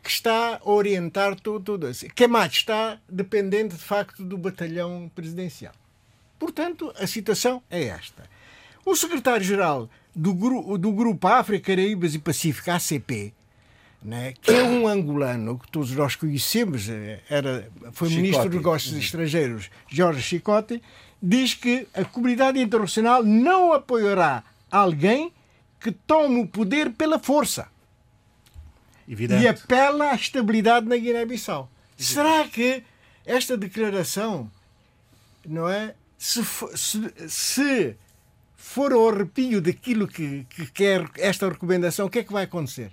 que está a orientar tudo, tudo isso. Kemachi está dependente, de facto, do batalhão presidencial. Portanto, a situação é esta. O secretário-geral do, gru- do Grupo África, Caraíbas e Pacífico, ACP, né, que é um angolano que todos nós conhecemos, eh, era, foi ministro dos Negócios Estrangeiros, Jorge Chicote, diz que a comunidade internacional não apoiará alguém que tome o poder pela força Evidente. e apela à estabilidade na Guiné-Bissau. Será que esta declaração, não é? Se, fo- se, se for ao arrepio daquilo que, que quer esta recomendação, o que é que vai acontecer?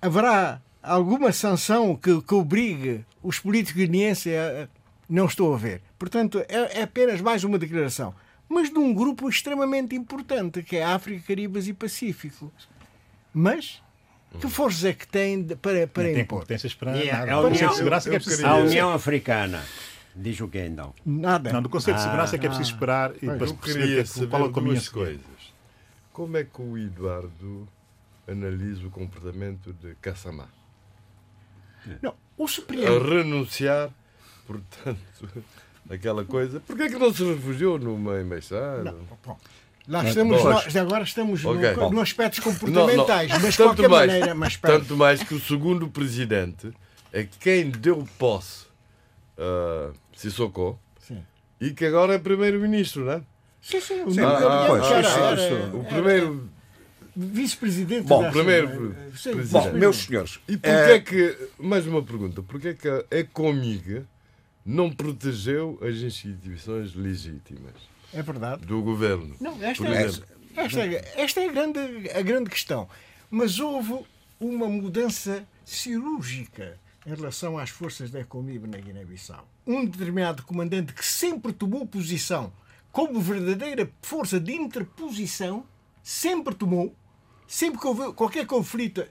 Haverá alguma sanção que, que obrigue os políticos guineenses a. Não estou a ver. Portanto, é, é apenas mais uma declaração. Mas de um grupo extremamente importante, que é África, Caribas e Pacífico. Mas que forças é que tem para, para Não tem competências para E a- nada. a O Conselho União- de Segurança é que é preciso. queria- A União Africana diz o quê então? Nada. Não, do Conselho de Segurança é que é preciso esperar e para Eu o que queria é que- saber qual é a duas coisas. Como é que o Eduardo analisa o comportamento de Kassamá? Não, o A Supremo. renunciar, portanto, aquela coisa. Porquê é que não se refugiou numa embaixada? Lá estamos bom. nós, agora estamos no- Ok. no, Bom. aspectos Não, não. comportamentais, mas de qualquer mais, maneira, mas. Tanto mais que o segundo presidente é quem deu posse a Sissoko Sim. e que agora é primeiro-ministro, não é? Sim, sim, o Sim, ah, ah, era- era-. O primeiro. vice-presidente Bom, da primeiro. Sim, presidente. Bom, meus senhores, E porquê eh, é que, mais uma pergunta, porquê é que a Ecomiga não protegeu as instituições legítimas É verdade. do governo? Não, esta, é, esta, é, esta é a grande, a grande questão. Mas houve uma mudança cirúrgica em relação às forças da Ecomib na Guiné-Bissau. Um determinado comandante que sempre tomou posição como verdadeira força de interposição, sempre tomou, sempre que houve qualquer conflito,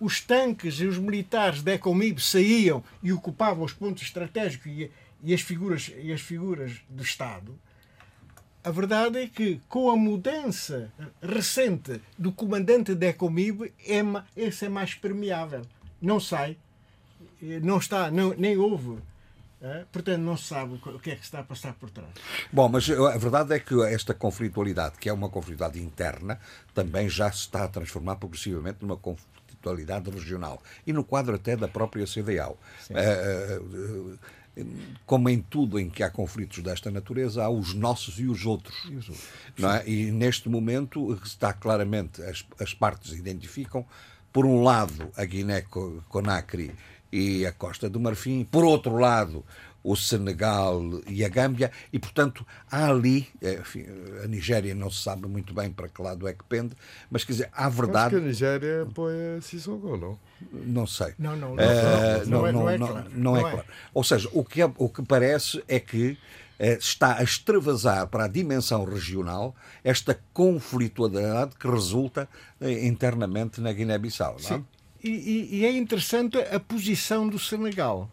os tanques e os militares da Ecomib saíam e ocupavam os pontos estratégicos e, e as figuras, e as figuras do Estado. A verdade é que, com a mudança recente do comandante da Ecomib, é, esse é mais permeável. Não sai, eh, não está, não, nem houve. eh, Portanto, não se sabe o que é que está a passar por trás. Bom, mas a verdade é que esta conflitualidade, que é uma conflitualidade interna, também já se está a transformar progressivamente numa conflitualidade regional. E no quadro até da própria CDAO. Eh, eh, como em tudo em que há conflitos desta natureza, há os nossos e os outros. Não é? E neste momento está claramente, as, as partes identificam, por um lado, a Guiné-Conakry e a Costa do Marfim, por outro lado, o Senegal e a Gâmbia, e portanto há ali, eh, enfim, a Nigéria não se sabe muito bem para que lado é que pende, mas quer dizer, há Acho que a verdade, Nigéria apoia Sissoko, não? não sei. Não, não, não, é- claro. Ou seja, o que, é- o que parece é que eh, está a extravasar para a dimensão regional esta conflitualidade que resulta eh, internamente na Guiné-Bissau. não é? Sim. E, e- e é interessante a posição do Senegal.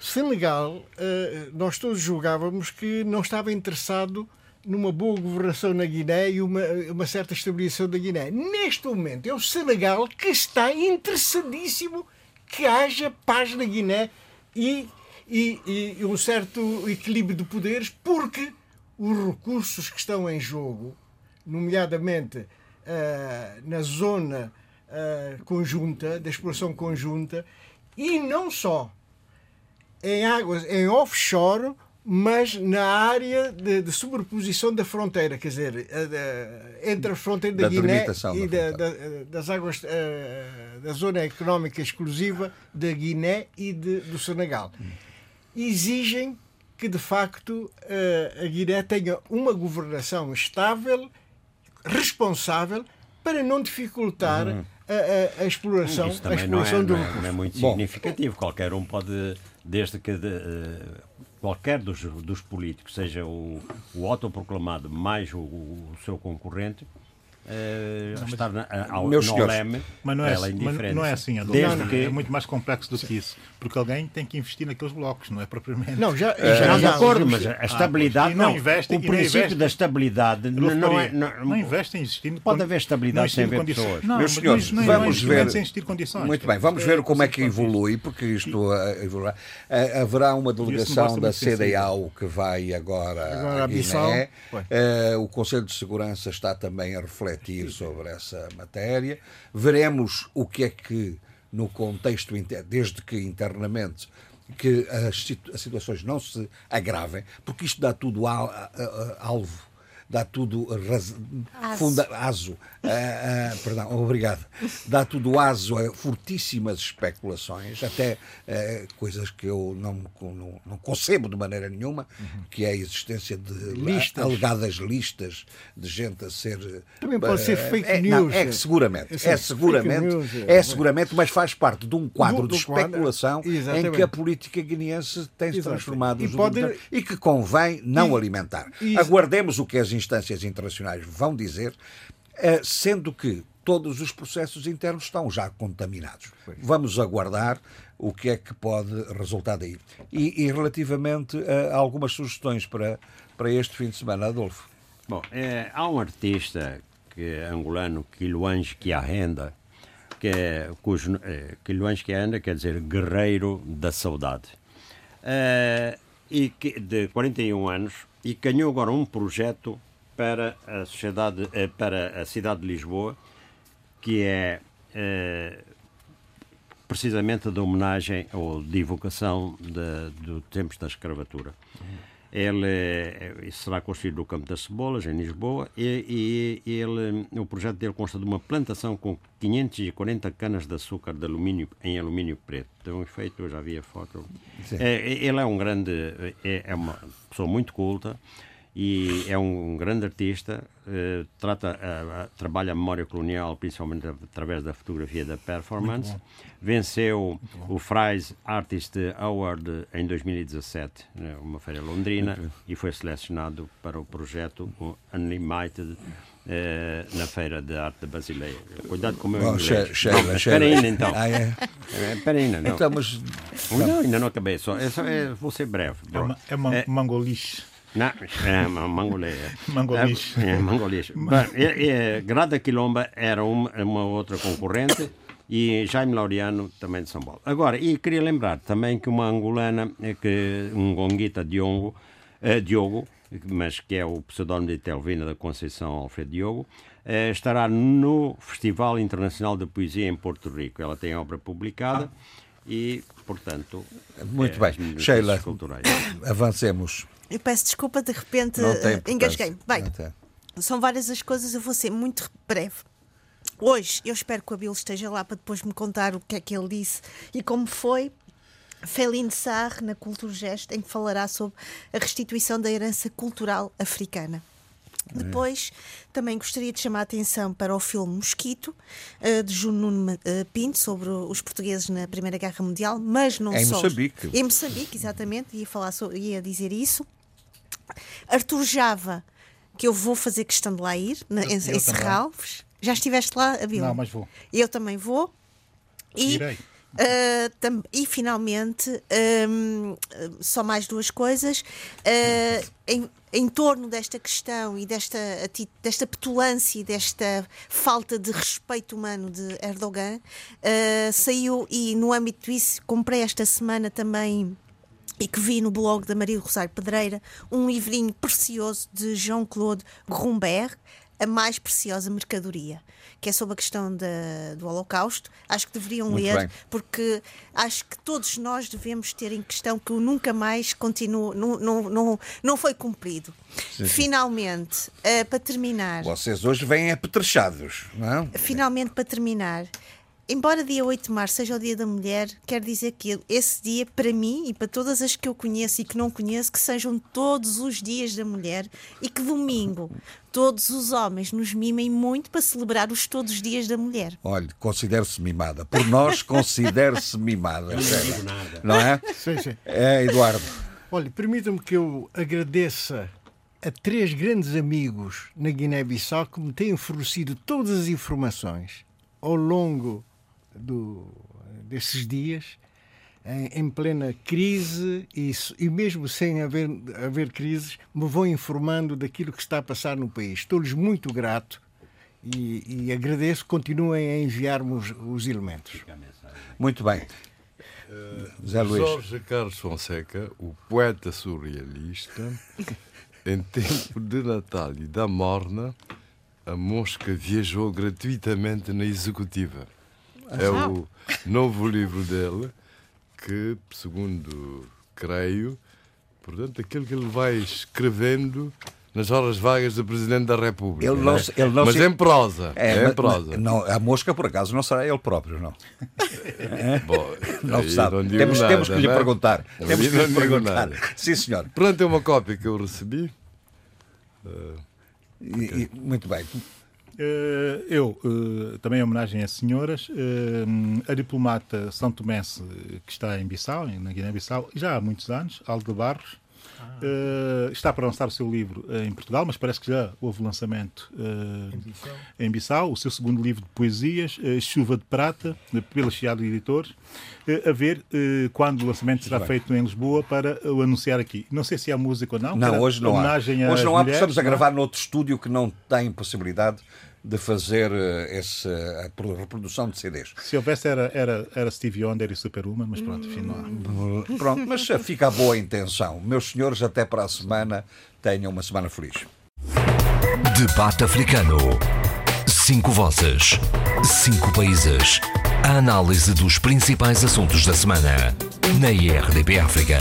Senegal, eh, nós todos julgávamos que não estava interessado numa boa governação na Guiné e uma, uma certa estabilização da Guiné. Neste momento é o Senegal que está interessadíssimo que haja paz na Guiné e, e, e um certo equilíbrio de poderes, porque os recursos que estão em jogo, nomeadamente uh, na zona uh, conjunta, da exploração conjunta, e não só em águas, em offshore, mas na área de, de, sobreposição da fronteira, quer dizer, entre a fronteira da, da Guiné e da, da, das águas uh, da zona económica exclusiva da Guiné e de, do Senegal. Exigem que, de facto, uh, a Guiné tenha uma governação estável, responsável, para não dificultar uhum. a, a, a, exploração, a exploração não é, do não é, não é muito significativo. Bom, Qualquer um pode, desde que de, uh, qualquer dos, dos políticos, seja o, o autoproclamado mais o, o seu concorrente, uh, estar na, ao, Meus no senhores, leme, mas não é, ela é mas não é assim, Adolfo. Desde que... É muito mais complexo do que isso. Porque alguém tem que investir naqueles blocos, não é propriamente. Não, já, já, já, de acordo, mas a estabilidade. Ah, não, o princípio investe, da estabilidade não, não é. Não, não investem existindo. Pode haver estabilidade sem haver pessoas. Não, Meus senhores, não, vamos ver. Sem existir condições. Muito bem, vamos ver como é que evolui, porque isto evoluirá. Haverá uma delegação da CDAO que vai agora, agora Guiné. Uh, o Conselho de Segurança está também a refletir sobre essa matéria. Veremos o que é que, no contexto, desde que internamente que as, situações não se agravem, porque isto dá tudo alvo dá tudo raz... aso. Funda... aso. Uh, uh, perdão, obrigado. Dá tudo aso a fortíssimas especulações, até uh, coisas que eu não, não, não, concebo de maneira nenhuma, uhum. que é a existência de listas. alegadas listas de gente a ser. Também pode ser fake é, news. Não, é seguramente, é, é seguramente, news, é, é seguramente, mas faz parte de um quadro do, do de especulação quadro, em que a política guineense tem se transformado e, pode... e que convém não e, alimentar. E, Aguardemos o que as instâncias internacionais vão dizer, eh, sendo que todos os processos internos estão já contaminados. Vamos aguardar o que é que pode resultar daí. E, e relativamente a algumas sugestões para, para este fim de semana, Adolfo. Bom, é, há um artista que é angolano, Quiluange Quiarrenda, que é, cujo é, Quiluange Quiarrenda quer dizer guerreiro da saudade. É, e que, de 41 anos e ganhou agora um projeto para a sociedade, eh, para a cidade de Lisboa, que é, é precisamente da homenagem ou de, do tempos da escravatura. Ele é, será construído no Campo das Cebolas, em Lisboa, e, e ele, o projeto dele consta de uma plantação com 540 canas de açúcar de alumínio, em alumínio preto. Tem um efeito, eu já vi a foto. É, ele é um grande, é, é uma pessoa muito culta, e é um, grande artista, uh, trata, uh, trabalha a memória colonial principalmente através da fotografia da performance. Venceu o Fries Artist Award em 2017, né, uma feira londrina, e foi selecionado para o projeto Unlimited uh, na Feira de Arte da Basileia. Cuidado com o meu Bom, inglês. Espera ainda então. Ah, é? Espera ainda, não. Então, mas... Não, ainda não acabei, só, é, só, é, vou ser breve. É, uma, é, uma, é é. Mangolês. É, é mangolês. Grada Quilomba era uma, uma outra concorrente e Jaime Laureano também de São Paulo. Agora, e queria lembrar também que uma angolana, é que um gonguita Diogo, eh, Diogo, mas que é o pseudónimo de Telvina da Conceição Alfredo Diogo, eh, estará no Festival Internacional de Poesia em Porto Rico. Ela tem obra publicada ah. e, portanto... Muito é, bem. Sheila, avancemos. Eu peço desculpa, de repente engasguei-me. Bem, são várias as coisas, eu vou ser muito breve. Hoje, eu espero que o Abel esteja lá para depois me contar o que é que ele disse e como foi. Feline Sarr, na Cultura Gesto, em que falará sobre a restituição da herança cultural africana. Depois, também gostaria de chamar a atenção para o filme Mosquito, eh, de Juno Nuno eh, Pinto, sobre os portugueses na Primeira Guerra Mundial, mas não em só. Em Moçambique. Em Moçambique, exatamente, ia, falar sobre, ia dizer isso. Artur Java, que eu vou fazer questão de lá ir, na, em, em Serralves. Já estiveste lá, Abel? Não, mas vou. Eu também vou. E Irei. Uh, tam- e finalmente, um, só mais duas coisas. Uh, em, em torno desta questão e desta, desta petulância e desta falta de respeito humano de Erdogan, uh, saiu e no âmbito disso comprei esta semana também e que vi no blog da Maria Rosário Pedreira um livrinho precioso de Jean-Claude Grunberg, A Mais Preciosa Mercadoria, que é sobre a questão da- do Holocausto. Acho que deveriam Muito ler, bem. porque acho que todos nós devemos ter em questão que o nunca mais continua, não, não, não, não foi cumprido. Finalmente, eh, para terminar. Vocês hoje vêm apetrechados, não é? Finalmente, para terminar, embora dia 8 de março seja o Dia da Mulher, quero dizer que esse dia, para mim e para todas as que eu conheço e que não conheço, que sejam todos os dias da mulher e que domingo todos os homens nos mimem muito para celebrar os todos os dias da mulher. Olha, considere-se mimada. Por nós, considere-se mimada. sério. Não é? Sim, sim. É, Eduardo. Olha, permita-me que eu agradeça a três grandes amigos na Guiné-Bissau que me têm fornecido todas as informações ao longo do, desses dias, em, em plena crise, e, e mesmo sem haver, haver crises, me vão informando daquilo que está a passar no país. Estou-lhes muito grato e, e agradeço, continuem a enviar-me os, os elementos. Muito bem. Zé Luís. Jorge Carlos Fonseca, o poeta surrealista, em tempo de Natal e da Morna, a mosca viajou gratuitamente na executiva. É o novo livro dele, que, segundo creio, portanto, aquilo que ele vai escrevendo nas horas vagas do Presidente da República. Ele não né? ele não Mas se- em prosa. É, ma- em prosa. Não, a mosca, por acaso, não será ele próprio, não. Bom, Não sabe. não temos, nada, temos que lhe né? perguntar. Aí Temos que lhe perguntar. nada. Sim, senhor. Pronto, é uma cópia que eu recebi. E- e- muito bem. Eh, eu, eh, também em homenagem às senhoras, eh, a diplomata São Tomense, que está em Bissau, em- na Guiné-Bissau, já há muitos anos, Aldo Barros, eh, está para lançar o seu livro eh, em Portugal, mas parece que já houve lançamento eh, em Bissau, o seu segundo livro de poesias, Chuva de Prata, pela Chiado Editores, a ver quando o lançamento será feito em Lisboa para o anunciar aqui. Não sei se há música ou não. Não, hoje não há. Hoje não há, porque estamos a é? gravar noutro estúdio que não tem possibilidade de fazer eh, esse, a pro- reprodução de CDs. Se houvesse era, era, era Stevie Wonder e Superwoman, mas pronto, enfim, não há. Pronto, mas fica a boa intenção. Meus senhores, até para a semana. Tenham uma semana feliz. Debate africano. Cinco vozes. Cinco países. A análise dos principais assuntos da semana. Na IRDP África.